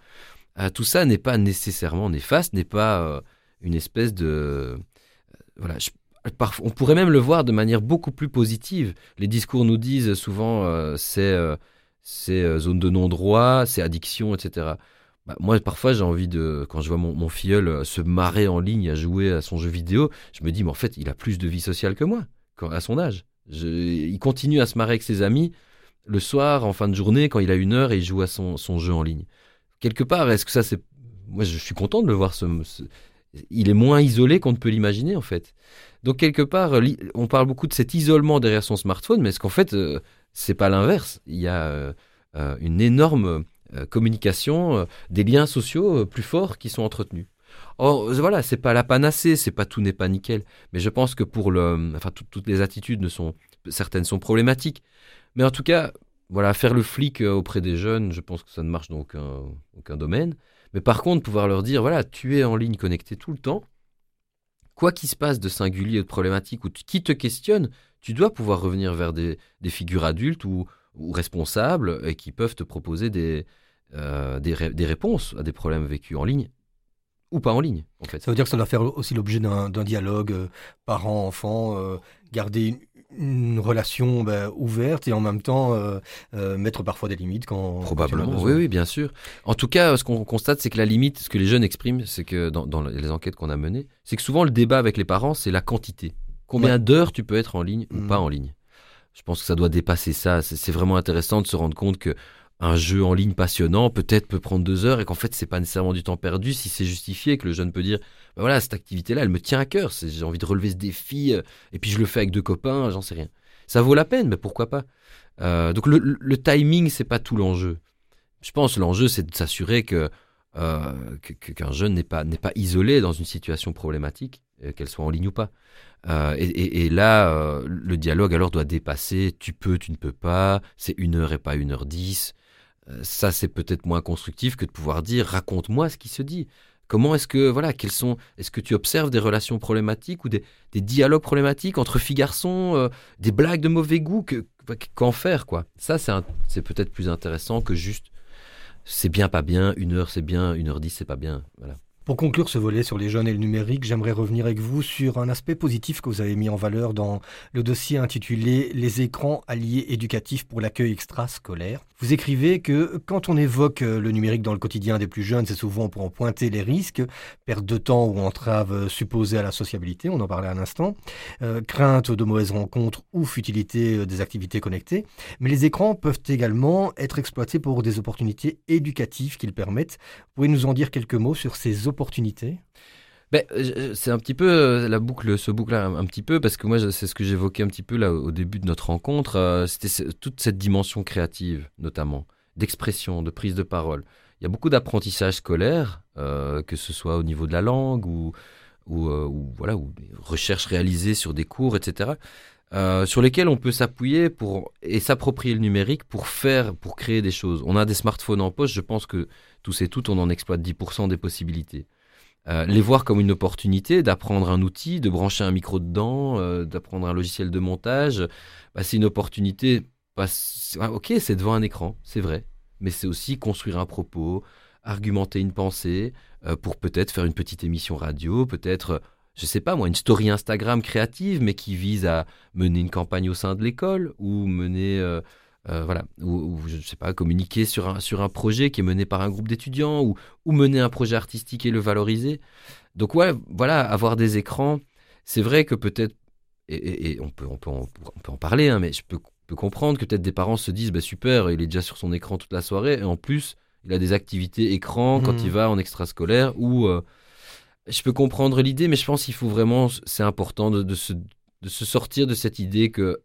[SPEAKER 3] Euh, tout ça n'est pas nécessairement néfaste, n'est pas une espèce de... voilà, on pourrait même le voir de manière beaucoup plus positive. Les discours nous disent souvent c'est zone de non-droit, c'est addiction, etc. Bah, moi, parfois, j'ai envie de, quand je vois mon, filleul euh, se marrer en ligne à jouer à son jeu vidéo, je me dis, mais en fait, il a plus de vie sociale que moi, à son âge. il continue à se marrer avec ses amis le soir, en fin de journée, quand il a une heure et il joue à son, jeu en ligne. Quelque part, est-ce que ça, c'est. Moi, je suis content de le voir. Ce, Il est moins isolé qu'on ne peut l'imaginer, en fait. Donc, quelque part, on parle beaucoup de cet isolement derrière son smartphone, mais est-ce qu'en fait, euh, c'est pas l'inverse? Il y a euh, une énorme communication, euh, des liens sociaux euh, plus forts qui sont entretenus. Or, voilà, c'est pas la panacée, c'est pas tout n'est pas nickel. Mais je pense que pour le, enfin, toutes les attitudes ne sont, certaines sont problématiques. Mais en tout cas, voilà, faire le flic auprès des jeunes, je pense que ça ne marche dans aucun, aucun domaine. Mais par contre, pouvoir leur dire, voilà, tu es en ligne connecté tout le temps. Quoi qu'il se passe de singulier ou de problématique ou qui te questionne, tu dois pouvoir revenir vers des, des figures adultes ou, ou responsables et qui peuvent te proposer des, euh, des, réponses à des problèmes vécus en ligne ou pas en ligne. En fait.
[SPEAKER 2] Ça veut dire que ça doit faire aussi l'objet d'un dialogue euh, parent-enfant, euh, garder une, relation ben, ouverte et en même temps mettre parfois des limites quand.
[SPEAKER 3] Probablement, oui, oui, bien sûr. En tout cas, ce qu'on constate, c'est que la limite, ce que les jeunes expriment, c'est que dans, les enquêtes qu'on a menées, c'est que souvent le débat avec les parents, c'est la quantité. Combien d'heures tu peux être en ligne ou mmh. pas en ligne? Je pense que ça doit dépasser ça. C'est vraiment intéressant de se rendre compte que un jeu en ligne passionnant peut-être peut prendre deux heures et qu'en fait c'est pas nécessairement du temps perdu si c'est justifié que le jeune peut dire bah voilà cette activité là elle me tient à cœur. J'ai envie de relever ce défi euh, et puis je le fais avec deux copains j'en sais rien. Ça vaut la peine mais pourquoi pas? Euh, donc le, le, timing c'est pas tout l'enjeu. Je pense l'enjeu c'est de s'assurer que euh, qu'un jeune n'est pas n'est pas isolé dans une situation problématique qu'elle soit en ligne ou pas. Et, là le dialogue alors doit dépasser. Tu peux tu ne peux pas. C'est une heure et pas une heure dix ça, c'est peut-être moins constructif que de pouvoir dire raconte-moi ce qui se dit. Comment est-ce que voilà, quels sont Est-ce que tu observes des relations problématiques ou des, dialogues problématiques entre filles garçons, euh, des blagues de mauvais goût qu'en faire quoi? Ça, c'est peut-être plus intéressant que juste c'est bien pas bien, une heure c'est bien, une heure dix c'est pas bien. Voilà.
[SPEAKER 2] Pour conclure ce volet sur les jeunes et le numérique, j'aimerais revenir avec vous sur un aspect positif que vous avez mis en valeur dans le dossier intitulé Les écrans alliés éducatifs pour l'accueil extrascolaire. Vous écrivez que quand on évoque le numérique dans le quotidien des plus jeunes, c'est souvent pour en pointer les risques, perte de temps ou entrave supposée à la sociabilité, on en parlait un instant, euh, crainte de mauvaises rencontres ou futilité des activités connectées. Mais les écrans peuvent également être exploités pour des opportunités éducatives qu'ils permettent. Vous pouvez nous en dire quelques mots sur ces opportunités
[SPEAKER 3] Ben, euh, c'est un petit peu euh, la boucle, ce boucle-là, un, petit peu, parce que moi, c'est ce que j'évoquais un petit peu là au début de notre rencontre. Euh, c'était toute cette dimension créative, notamment, d'expression, de prise de parole. Il y a beaucoup d'apprentissage scolaire, que ce soit au niveau de la langue ou, ou, ou voilà, ou recherches réalisées sur des cours, etc. sur lesquels on peut s'appuyer pour et s'approprier le numérique pour faire, pour créer des choses. On a des smartphones en poche, je pense que tous et toutes, on en exploite 10% des possibilités. Euh, les voir comme une opportunité d'apprendre un outil, de brancher un micro dedans, euh, d'apprendre un logiciel de montage, bah, c'est une opportunité. Bah, ok, c'est devant un écran, c'est vrai, mais c'est aussi construire un propos, argumenter une pensée, euh, pour peut-être faire une petite émission radio, peut-être, je sais pas moi, une story Instagram créative, mais qui vise à mener une campagne au sein de l'école ou mener euh, voilà, ou, je sais pas, communiquer sur un, sur un projet qui est mené par un groupe d'étudiants, ou, ou mener un projet artistique et le valoriser. Donc ouais, voilà, avoir des écrans, c'est vrai que peut-être, et, on, peut, on, peut on peut en parler, hein, mais je peux, peux comprendre que peut-être des parents se disent, bah, super, il est déjà sur son écran toute la soirée, et en plus, il a des activités écran quand mmh. il va en extrascolaire, ou... Euh, je peux comprendre l'idée, mais je pense qu'il faut vraiment, c'est important de, se sortir de cette idée que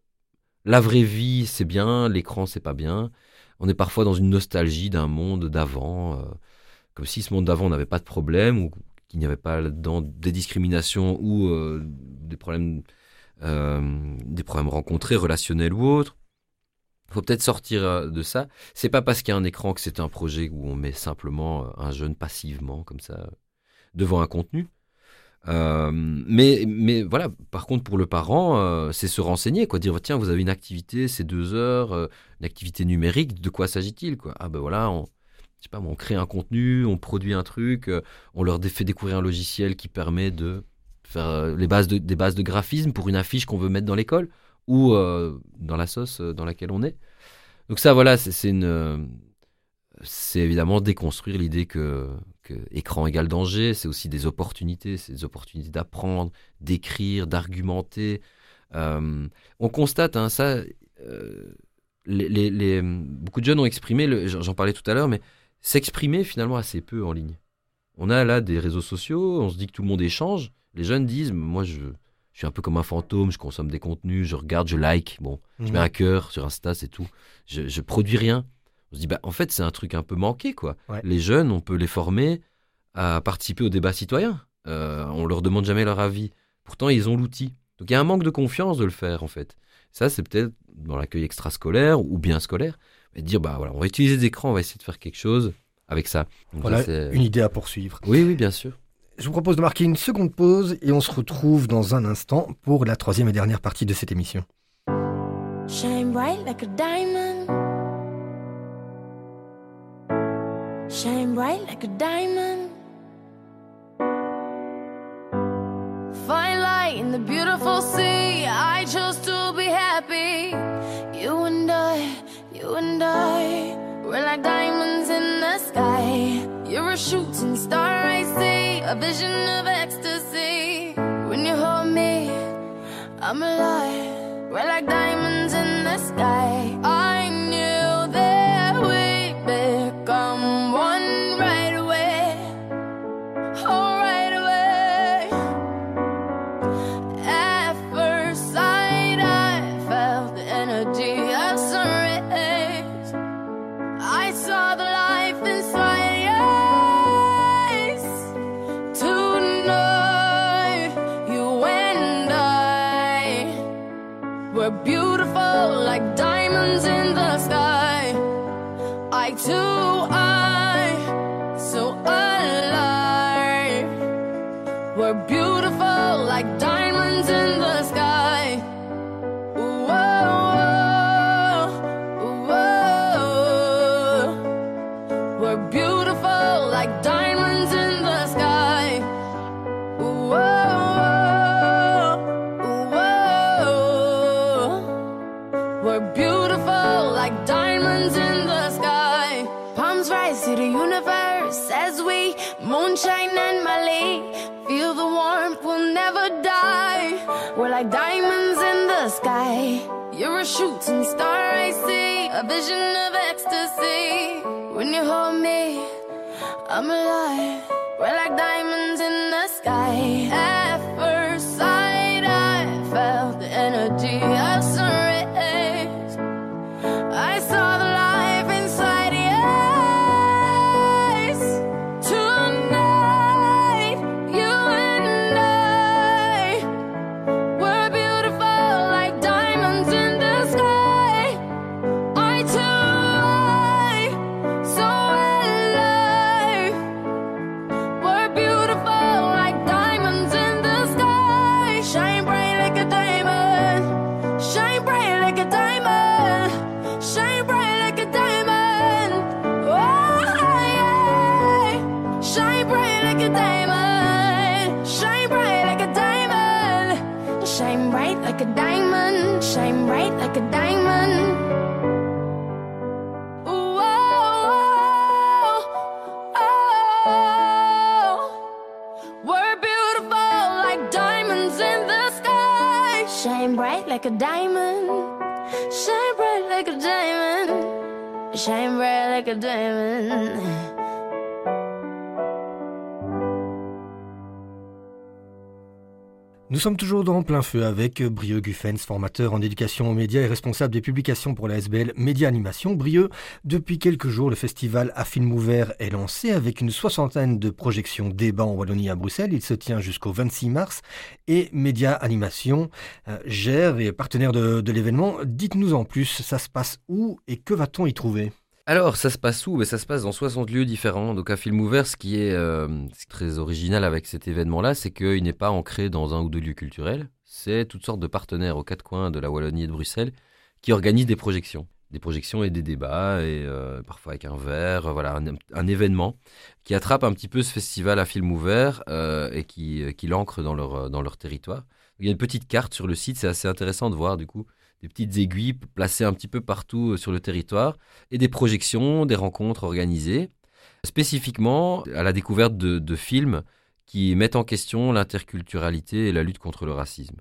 [SPEAKER 3] la vraie vie, c'est bien, l'écran, c'est pas bien. On est parfois dans une nostalgie d'un monde d'avant, euh, comme si ce monde d'avant n'avait pas de problème ou qu'il n'y avait pas là-dedans des discriminations ou euh, des problèmes, euh, des problèmes rencontrés, relationnels ou autres. Il faut peut-être sortir de ça. C'est pas parce qu'il y a un écran que c'est un projet où on met simplement un jeune passivement comme ça devant un contenu. Euh, mais, mais voilà, par contre, pour le parent, euh, c'est se renseigner, quoi. Dire, tiens, vous avez une activité, c'est deux heures, euh, une activité numérique, de quoi s'agit-il, quoi? Ah ben voilà, on, je sais pas, on crée un contenu, on produit un truc, on leur fait découvrir un logiciel qui permet de faire les bases de, des bases de graphisme pour une affiche qu'on veut mettre dans l'école ou dans la sauce dans laquelle on est. Donc ça, voilà, c'est c'est évidemment déconstruire l'idée que, écran égale danger, c'est aussi des opportunités, c'est des opportunités d'apprendre, d'écrire, d'argumenter. Euh, on constate hein, ça, euh, les, beaucoup de jeunes ont exprimé, j'en parlais tout à l'heure, mais s'exprimer finalement assez peu en ligne. On a là des réseaux sociaux, on se dit que tout le monde échange. Les jeunes disent, moi je, suis un peu comme un fantôme, je consomme des contenus, je regarde, je like, bon, je mets mhm. un cœur sur Insta, c'est tout. Je, je produis rien on se dit, bah, en fait, c'est un truc un peu manqué, quoi. Les jeunes, on peut les former à participer au débat citoyen. Euh, on leur demande jamais leur avis. Pourtant, ils ont l'outil. Donc, il y a un manque de confiance de le faire, en fait. Ça, c'est peut-être dans l'accueil extrascolaire ou bien scolaire. Mais dire, bah voilà, on va utiliser des écrans, on va essayer de faire quelque chose avec ça.
[SPEAKER 2] voilà, une idée à poursuivre.
[SPEAKER 3] Oui, oui, bien sûr.
[SPEAKER 2] Je vous propose de marquer une seconde pause et on se retrouve dans un instant pour la troisième et dernière partie de cette émission.
[SPEAKER 4] Shine bright like a diamond. Shine bright like a diamond. Find light in the beautiful sea. I chose to be happy. You and I, you and I, we're like diamonds in the sky. You're a shooting star, I see, a vision of ecstasy. When you hold me, I'm alive. We're like diamonds in the sky.
[SPEAKER 2] Nous sommes toujours dans plein feu avec Brieux Guffens, formateur en éducation aux médias et responsable des publications pour la SBL Média Animation. Brieux, depuis quelques jours, le festival à film ouvert est lancé avec une soixantaine de projections débats en Wallonie à Bruxelles. Il se tient jusqu'au 26 mars et Média Animation euh, gère et partenaire de l'événement. Dites-nous en plus, ça se passe où et que va-t-on y trouver?
[SPEAKER 3] Alors, ça se passe où? Ben, Ça se passe dans 60 lieux différents. Donc, à film ouvert, ce qui est, euh, très original avec cet événement-là, c'est qu'il n'est pas ancré dans un ou deux lieux culturels. C'est toutes sortes de partenaires aux quatre coins de la Wallonie et de Bruxelles qui organisent des projections. Des projections et des débats, et euh, parfois avec un verre, voilà, un, événement qui attrape un petit peu ce festival à film ouvert euh, et qui, l'ancre dans leur territoire. Il y a une petite carte sur le site, c'est assez intéressant de voir du coup des petites aiguilles placées un petit peu partout euh, sur le territoire et des projections, des rencontres organisées, spécifiquement à la découverte de, films qui mettent en question l'interculturalité et la lutte contre le racisme.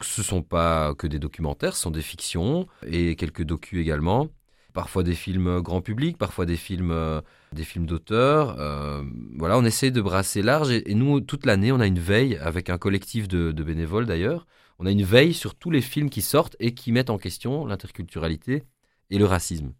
[SPEAKER 3] Ce ne sont pas que des documentaires, ce sont des fictions et quelques docus également. Parfois des films grand public, parfois des films, euh, des films d'auteur. Euh, voilà, on essaie de brasser large et, nous, toute l'année, on a une veille avec un collectif de bénévoles d'ailleurs on a une veille sur tous les films qui sortent et qui mettent en question l'interculturalité et le racisme.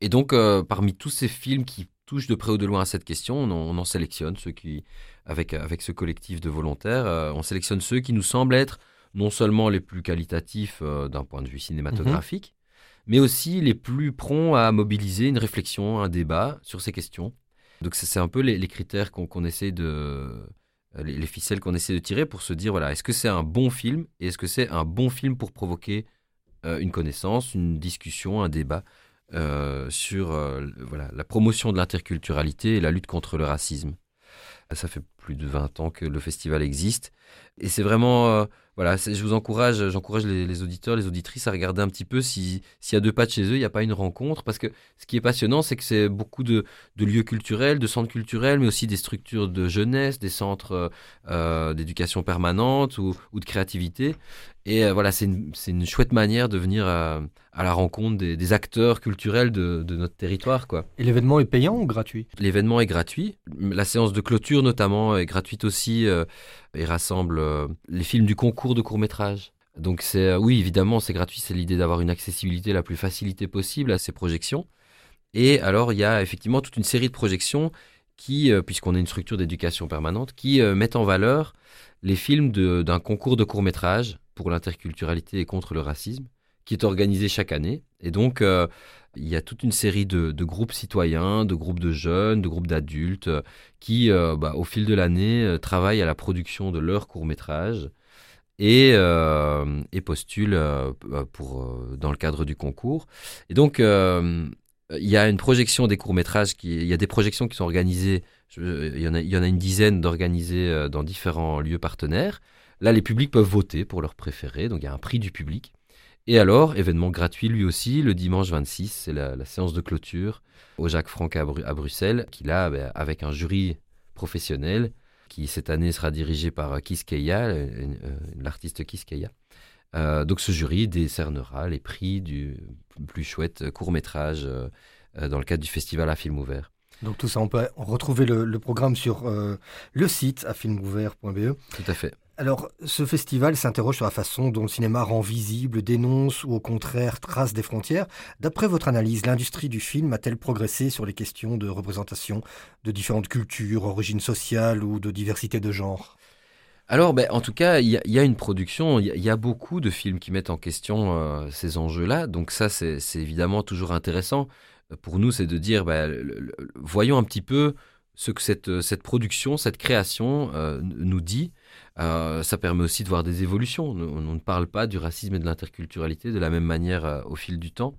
[SPEAKER 3] Et donc, euh, parmi tous ces films qui touchent de près ou de loin à cette question, on en, sélectionne ceux qui, avec, avec ce collectif de volontaires, euh, on sélectionne ceux qui nous semblent être non seulement les plus qualitatifs euh, d'un point de vue cinématographique, mhm. mais aussi les plus prompts à mobiliser une réflexion, un débat sur ces questions. Donc, c'est un peu les, critères qu'on essaie de, euh, les, ficelles qu'on essaie de tirer pour se dire voilà, est-ce que c'est un bon film et est-ce que c'est un bon film pour provoquer euh, une connaissance, une discussion, un débat euh, sur voilà, la promotion de l'interculturalité et la lutte contre le racisme? Ça fait plus de 20 ans que le festival existe et c'est vraiment voilà, je vous encourage, j'encourage les, auditeurs, les auditrices à regarder un petit peu s'il y a deux pas de chez eux, il n'y a pas une rencontre. Parce que ce qui est passionnant, c'est que c'est beaucoup de, lieux culturels, de centres culturels, mais aussi des structures de jeunesse, des centres euh, d'éducation permanente ou, de créativité. Et euh, voilà, c'est une, chouette manière de venir à, la rencontre des, acteurs culturels de, notre territoire. Quoi.
[SPEAKER 2] Et l'événement est payant ou gratuit?
[SPEAKER 3] L'événement est gratuit. La séance de clôture, notamment, est gratuite aussi. Euh, et rassemble euh, les films du concours de court métrage. Donc euh, oui évidemment c'est gratuit, c'est l'idée d'avoir une accessibilité la plus facilitée possible à ces projections. Et alors il y a effectivement toute une série de projections qui, euh, puisqu'on est une structure d'éducation permanente, qui mettent en valeur les films d'un concours de court métrage pour l'interculturalité et contre le racisme, qui est organisé chaque année. Et donc il y a toute une série de, groupes citoyens, de groupes de jeunes, de groupes d'adultes euh, qui, euh, bah, au fil de l'année, euh, travaillent à la production de leurs courts-métrages et, postulent dans le cadre du concours. Et donc, il y a une projection des courts-métrages, il y a des projections qui sont organisées, il, y en a, il y en a une dizaine d'organisées dans différents lieux partenaires. Là, les publics peuvent voter pour leur préféré, donc il y a un prix du public. Et alors, événement gratuit lui aussi, le dimanche 26, c'est la, séance de clôture au Jacques Franck à, Bruxelles, qui là, ben, avec un jury professionnel, qui cette année sera dirigé par Kiskeya, euh, l'artiste Kiskeya. Euh, donc ce jury décernera les prix du plus chouette court métrage euh, dans le cadre du festival à film ouvert.
[SPEAKER 2] Donc tout ça, on peut retrouver le, programme sur le site à filmouvert.be.
[SPEAKER 3] Tout à fait.
[SPEAKER 2] Alors, ce festival s'interroge sur la façon dont le cinéma rend visible, dénonce ou au contraire trace des frontières. D'après votre analyse, l'industrie du film a-t-elle progressé sur les questions de représentation de différentes cultures, origines sociales ou de diversité de genre?
[SPEAKER 3] Alors, ben, en tout cas, il y, a une production, il y, a beaucoup de films qui mettent en question euh, ces enjeux-là. Donc ça, c'est évidemment toujours intéressant. Pour nous, c'est de dire, ben, voyons un petit peu ce que cette, production, cette création euh, nous dit euh, ça permet aussi de voir des évolutions. On, ne parle pas du racisme et de l'interculturalité de la même manière euh, au fil du temps.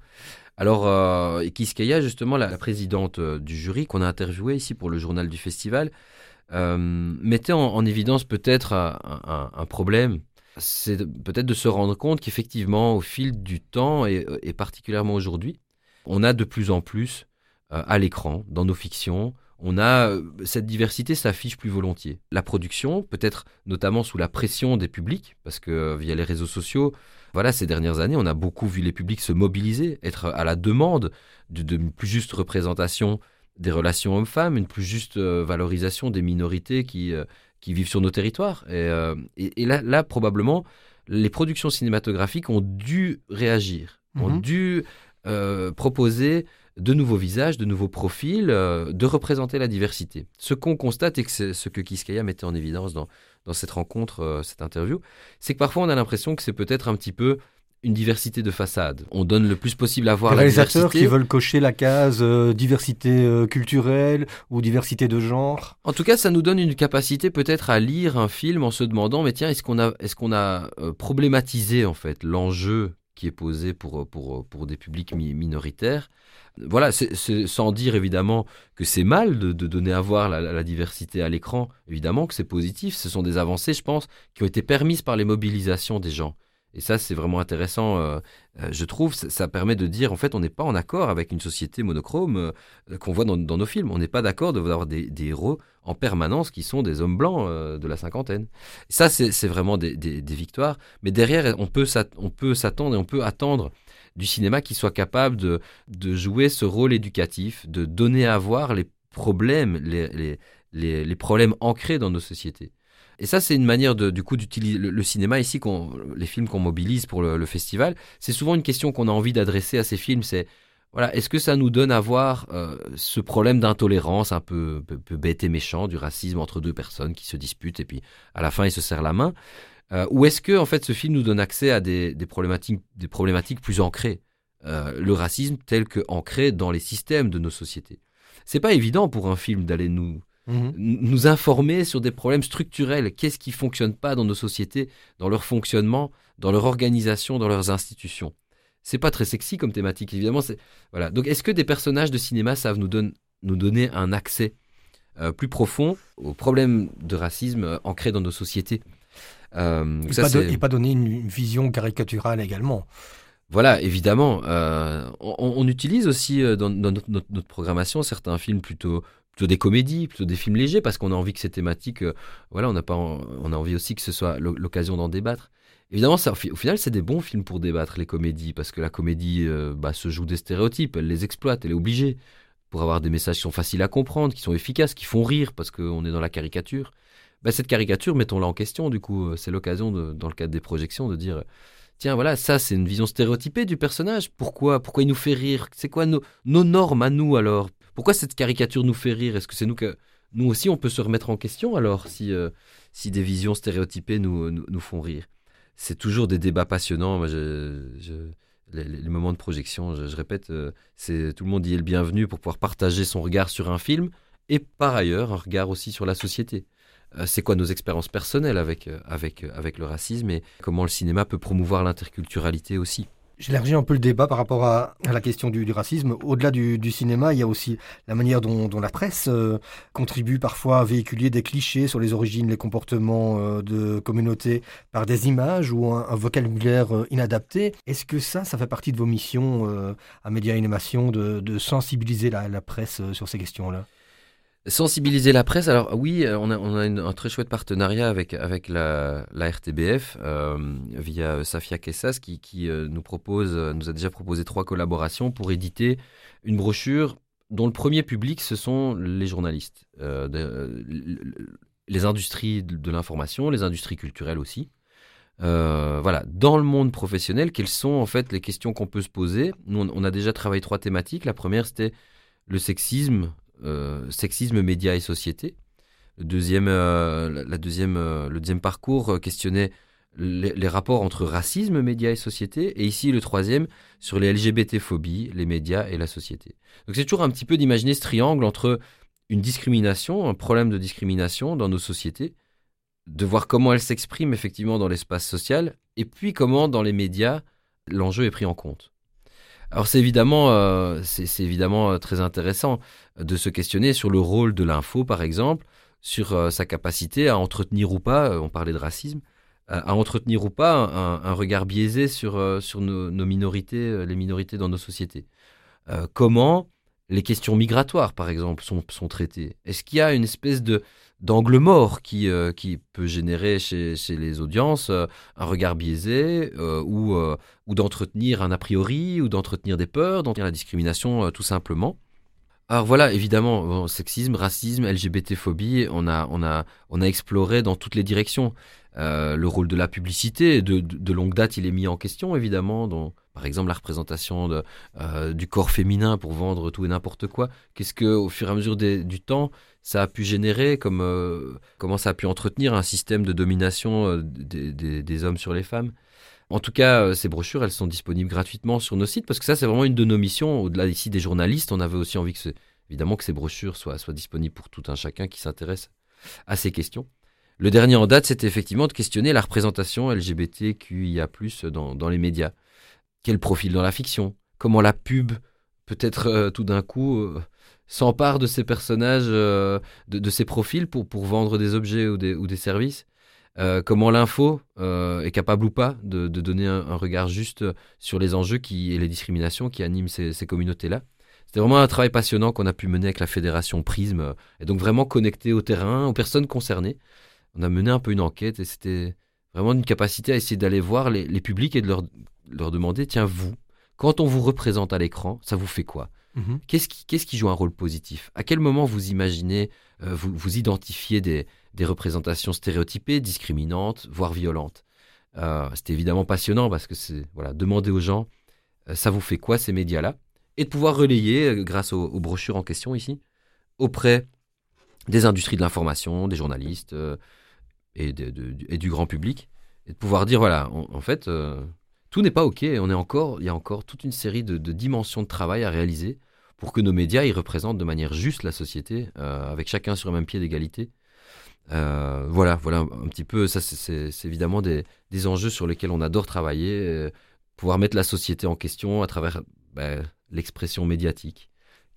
[SPEAKER 3] Alors, euh, Kiskaya, justement, la, présidente euh, du jury qu'on a interviewée ici pour le journal du festival, mettait en, évidence peut-être un, problème c'est peut-être de se rendre compte qu'effectivement, au fil du temps, et particulièrement aujourd'hui, on a de plus en plus à l'écran, dans nos fictions, on a cette diversité s'affiche plus volontiers. La production, peut-être notamment sous la pression des publics, parce que via les réseaux sociaux, voilà, ces dernières années, on a beaucoup vu les publics se mobiliser, être à la demande d'une plus juste représentation des relations hommes-femmes, une plus juste euh, valorisation des minorités qui, euh, qui vivent sur nos territoires. Et, euh, là, là, probablement, les productions cinématographiques ont dû réagir, ont mhm. dû proposer de nouveaux visages, de nouveaux profils, de représenter la diversité. Ce qu'on constate et que ce que Kiskaya mettait en évidence dans, dans cette rencontre, cette interview, c'est que parfois on a l'impression que c'est peut-être un petit peu une diversité de façade. On donne le plus possible à voir
[SPEAKER 2] les
[SPEAKER 3] la réalisateurs
[SPEAKER 2] qui veulent cocher la case euh, diversité euh, culturelle ou diversité de genre.
[SPEAKER 3] En tout cas, ça nous donne une capacité peut-être à lire un film en se demandant mais tiens, est-ce qu'on a est-ce qu'on a euh, problématisé en fait l'enjeu qui est posé pour pour pour des publics minoritaires voilà, sans dire évidemment que c'est mal de, donner à voir la diversité à l'écran, évidemment que c'est positif, ce sont des avancées, je pense, qui ont été permises par les mobilisations des gens. Et ça, c'est vraiment intéressant, euh, euh, je trouve. Ça, permet de dire, en fait, on n'est pas en accord avec une société monochrome euh, qu'on voit dans, nos films. On n'est pas d'accord d'avoir des, des, héros en permanence qui sont des hommes blancs de la cinquantaine. ça, c'est vraiment des, victoires. Mais derrière, on peut s'attendre et on peut attendre du cinéma qui soit capable de, de, jouer ce rôle éducatif, de donner à voir les problèmes, les problèmes ancrés dans nos sociétés. Et ça, c'est une manière du coup d'utiliser le, cinéma ici, les films qu'on mobilise pour le, festival. C'est souvent une question qu'on a envie d'adresser à ces films. C'est voilà, est-ce que ça nous donne à voir euh, ce problème d'intolérance un peu, bête et méchant, du racisme entre deux personnes qui se disputent et puis à la fin ils se serrent la main, euh, ou est-ce que en fait ce film nous donne accès à des, des problématiques, des problématiques plus ancrées, euh, le racisme tel que ancré dans les systèmes de nos sociétés? C'est pas évident pour un film d'aller nous Mhm. nous informer sur des problèmes structurels. Qu'est-ce qui fonctionne pas dans nos sociétés, dans leur fonctionnement, dans leur organisation, dans leurs institutions? C'est pas très sexy comme thématique, évidemment. Voilà. Donc, est-ce que des personnages de cinéma savent nous, nous donner un accès euh, plus profond aux problèmes de racisme euh, ancrés dans nos sociétés?
[SPEAKER 2] Euh, et, ça, pas pas donner une, vision caricaturale également.
[SPEAKER 3] Voilà, évidemment. on, utilise aussi dans, notre, notre, programmation certains films plutôt plutôt des comédies, plutôt des films légers, parce qu'on a envie que ces thématiques, euh, voilà, on a pas, on a envie aussi que ce soit l'occasion d'en débattre. Évidemment, au final, c'est des bons films pour débattre les comédies, parce que la comédie euh, bah, se joue des stéréotypes, elle les exploite, elle est obligée pour avoir des messages qui sont faciles à comprendre, qui sont efficaces, qui font rire, parce qu'on est dans la caricature. Bah, cette caricature, mettons-la en question, du coup, euh, c'est l'occasion, dans le cadre des projections, de dire tiens, voilà, ça, c'est une vision stéréotypée du personnage. Pourquoi Pourquoi il nous fait rire? C'est quoi nos normes à nous alors? Pourquoi cette caricature nous fait rire? Est-ce que c'est nous que nous aussi on peut se remettre en question alors si euh, si des visions stéréotypées nous, nous, font rire? C'est toujours des débats passionnants. Les, moments de projection, je, répète, euh, c'est tout le monde y est le bienvenu pour pouvoir partager son regard sur un film et par ailleurs un regard aussi sur la société. Euh, c'est quoi nos expériences personnelles avec, avec, avec le racisme et comment le cinéma peut promouvoir l'interculturalité aussi?
[SPEAKER 2] J'élargis un peu le débat par rapport à, la question du, racisme. Au-delà du, cinéma, il y a aussi la manière dont, la presse euh, contribue parfois à véhiculer des clichés sur les origines, les comportements euh, de communautés par des images ou un, vocabulaire euh, inadapté. Est-ce que ça, ça fait partie de vos missions à Média Animation de, de sensibiliser la presse sur ces questions-là?
[SPEAKER 3] Sensibiliser la presse, alors oui, euh, on a, un très chouette partenariat avec, avec la, RTBF euh, via Safia Kessas qui, euh, nous propose, nous a déjà proposé trois collaborations pour éditer une brochure dont le premier public ce sont les journalistes, les industries de, l'information, les industries culturelles aussi. voilà, dans le monde professionnel, quelles sont en fait les questions qu'on peut se poser? Nous, on a déjà travaillé trois thématiques. La première, c'était le sexisme euh, sexisme, médias et société. Le deuxième, euh, la deuxième, euh, le deuxième parcours questionnait les, rapports entre racisme, médias et société. Et ici, le troisième, sur les LGBT-phobies, les médias et la société. Donc c'est toujours un petit peu d'imaginer ce triangle entre une discrimination, un problème de discrimination dans nos sociétés, de voir comment elle s'exprime effectivement dans l'espace social, et puis comment dans les médias, l'enjeu est pris en compte. Alors c'est évidemment, euh, c'est évidemment euh, très intéressant de se questionner sur le rôle de l'info, par exemple, sur euh, sa capacité à entretenir ou pas, on parlait de racisme, à, entretenir ou pas un, regard biaisé sur, sur nos, minorités, les minorités dans nos sociétés. comment les questions migratoires, par exemple, sont, sont traitées? Est-ce qu'il y a une espèce de d'angle mort qui, euh, qui peut générer chez, les audiences euh, un regard biaisé euh, ou, d'entretenir un a priori ou d'entretenir des peurs, d'entretenir la discrimination tout simplement alors voilà, évidemment, sexisme, racisme, LGBT-phobie, on a, exploré dans toutes les directions. le rôle de la publicité, de, de, longue date, il est mis en question, évidemment, par exemple la représentation du corps féminin pour vendre tout et n'importe quoi. Qu'est-ce que, au fur et à mesure du temps, ça a pu générer, euh, comment ça a pu entretenir un système de domination euh, des, hommes sur les femmes. En tout cas, euh, ces brochures, elles sont disponibles gratuitement sur nos sites parce que ça, c'est vraiment une de nos missions. Au-delà ici des journalistes, on avait aussi envie que, évidemment, que ces brochures soient, disponibles pour tout un chacun qui s'intéresse à ces questions. Le dernier en date, c'était effectivement de questionner la représentation LGBTQIA+ dans, dans les médias. Quel profil dans la fiction? Comment la pub peut-être tout d'un coup s'empare de ces personnages, euh, de, ces profils pour, pour vendre des objets ou des, ou des services. Euh, comment l'info euh, est capable ou pas de, donner un, regard juste sur les enjeux qui, et les discriminations qui animent ces, communautés-là. C'était vraiment un travail passionnant qu'on a pu mener avec la fédération Prisme, et donc vraiment connecté au terrain, aux personnes concernées. On a mené un peu une enquête et c'était vraiment une capacité à essayer d'aller voir les, les, publics et de leur, leur demander, tiens, vous, quand on vous représente à l'écran, ça vous fait quoi? Mhm. Qu'est-ce qui, joue un rôle positif? À quel moment vous imaginez, euh, vous, identifiez des, représentations stéréotypées, discriminantes, voire violentes? Euh, C'était évidemment passionnant parce que c'est voilà, demander aux gens, euh, ça vous fait quoi ces médias-là? Et de pouvoir relayer, grâce aux, brochures en question ici, auprès des industries de l'information, des journalistes et, du grand public, et de pouvoir dire, voilà, en fait tout n'est pas OK. On est encore, il y a encore toute une série de, dimensions de travail à réaliser pour que nos médias y représentent de manière juste la société, euh, avec chacun sur le même pied d'égalité. Euh, voilà, voilà un petit peu. Ça, c'est évidemment des, enjeux sur lesquels on adore travailler, euh, pouvoir mettre la société en question à travers ben, l'expression médiatique.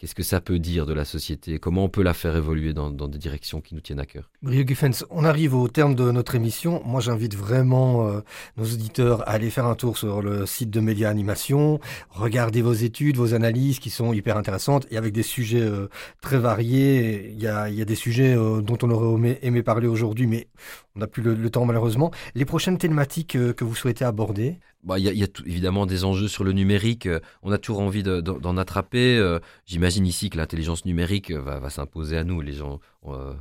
[SPEAKER 3] Qu'est-ce que ça peut dire de la société? Comment on peut la faire évoluer dans, des directions qui nous tiennent à cœur?
[SPEAKER 2] Brio Giffens, on arrive au terme de notre émission. Moi, j'invite vraiment euh, nos auditeurs à aller faire un tour sur le site de Média Animation, regarder vos études, vos analyses qui sont hyper intéressantes et avec des sujets euh, très variés. Il y a, il y a des sujets euh, dont on aurait aimé, parler aujourd'hui, mais on n'a plus le, temps malheureusement. Les prochaines thématiques que vous souhaitez aborder?
[SPEAKER 3] Bah, il y a, évidemment des enjeux sur le numérique. Euh, on a toujours envie d'en attraper. Euh, j'imagine ici que l'intelligence numérique euh, va, s'imposer à nous, les gens, euh,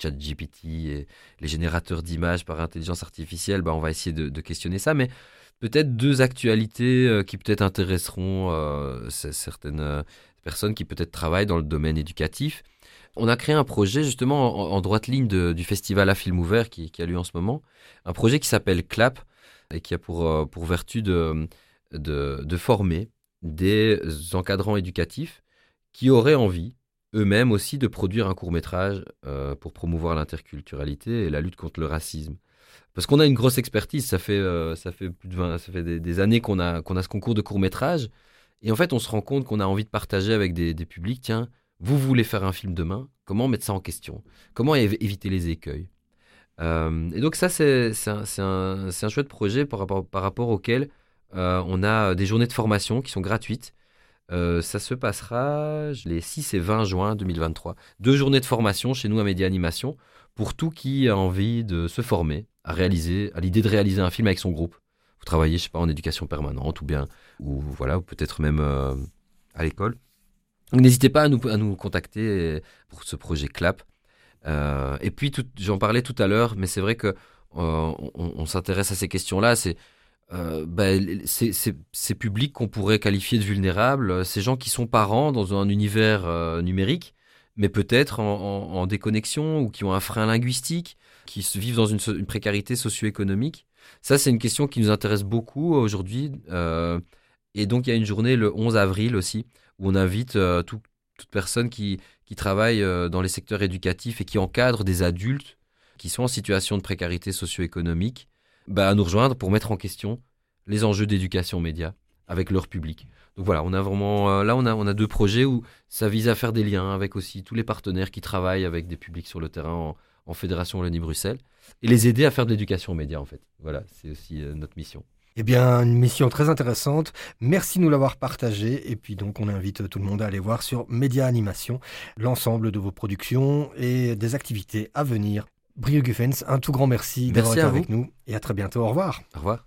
[SPEAKER 3] chat GPT et les générateurs d'images par intelligence artificielle. Bah, on va essayer de, questionner ça, mais peut-être deux actualités qui peut-être intéresseront certaines personnes qui peut-être travaillent dans le domaine éducatif. On a créé un projet justement en, droite ligne du festival à film ouvert qui, a lieu en ce moment, un projet qui s'appelle CLAP, et qui a pour, euh, pour vertu de, de, former des encadrants éducatifs qui auraient envie eux-mêmes aussi de produire un court métrage euh, pour promouvoir l'interculturalité et la lutte contre le racisme. Parce qu'on a une grosse expertise, ça fait, euh, ça fait, plus de 20, ça fait des, années qu'on a, qu'on a ce concours de court métrage, et en fait on se rend compte qu'on a envie de partager avec des, des, publics, tiens, vous voulez faire un film demain, comment mettre ça en question? Comment éviter les écueils? Euh, et donc ça, c'est un, un, chouette projet par rapport, par rapport auquel euh, on a des journées de formation qui sont gratuites. Euh, ça se passera les 6 et 20 juin 2023. Deux journées de formation chez nous à Média Animation pour tout qui a envie de se former à réaliser, à l'idée de réaliser un film avec son groupe. Vous travaillez, je sais pas, en éducation permanente ou bien, ou voilà, ou peut-être même à l'école. N'hésitez pas à nous, à nous contacter pour ce projet CLAP. Euh, et puis, j'en parlais tout à l'heure, mais c'est vrai que euh, on, s'intéresse à ces questions-là. C'est euh, ben, ces publics qu'on pourrait qualifier de vulnérables, ces gens qui sont parents dans un univers numérique, mais peut-être en, déconnexion ou qui ont un frein linguistique, qui vivent dans une, précarité socio-économique. Ça, c'est une question qui nous intéresse beaucoup aujourd'hui. et donc, il y a une journée le 11 avril aussi, où on invite toute personne qui, travaillent euh, dans les secteurs éducatifs et qui encadrent des adultes qui sont en situation de précarité socio-économique, bah, à nous rejoindre pour mettre en question les enjeux d'éducation média avec leur public. Donc voilà, on a vraiment euh, là on a deux projets où ça vise à faire des liens avec aussi tous les partenaires qui travaillent avec des publics sur le terrain en Fédération Wallonie-Bruxelles et les aider à faire de l'éducation aux médias en fait. Voilà, c'est aussi euh, notre mission.
[SPEAKER 2] Eh bien, une mission très intéressante. Merci de nous l'avoir partagé. Et puis donc, on invite tout le monde à aller voir sur Média Animation l'ensemble de vos productions et des activités à venir. Brio Guffens, un tout grand merci d'avoir été avec nous et à très bientôt. Au revoir.
[SPEAKER 3] Au revoir.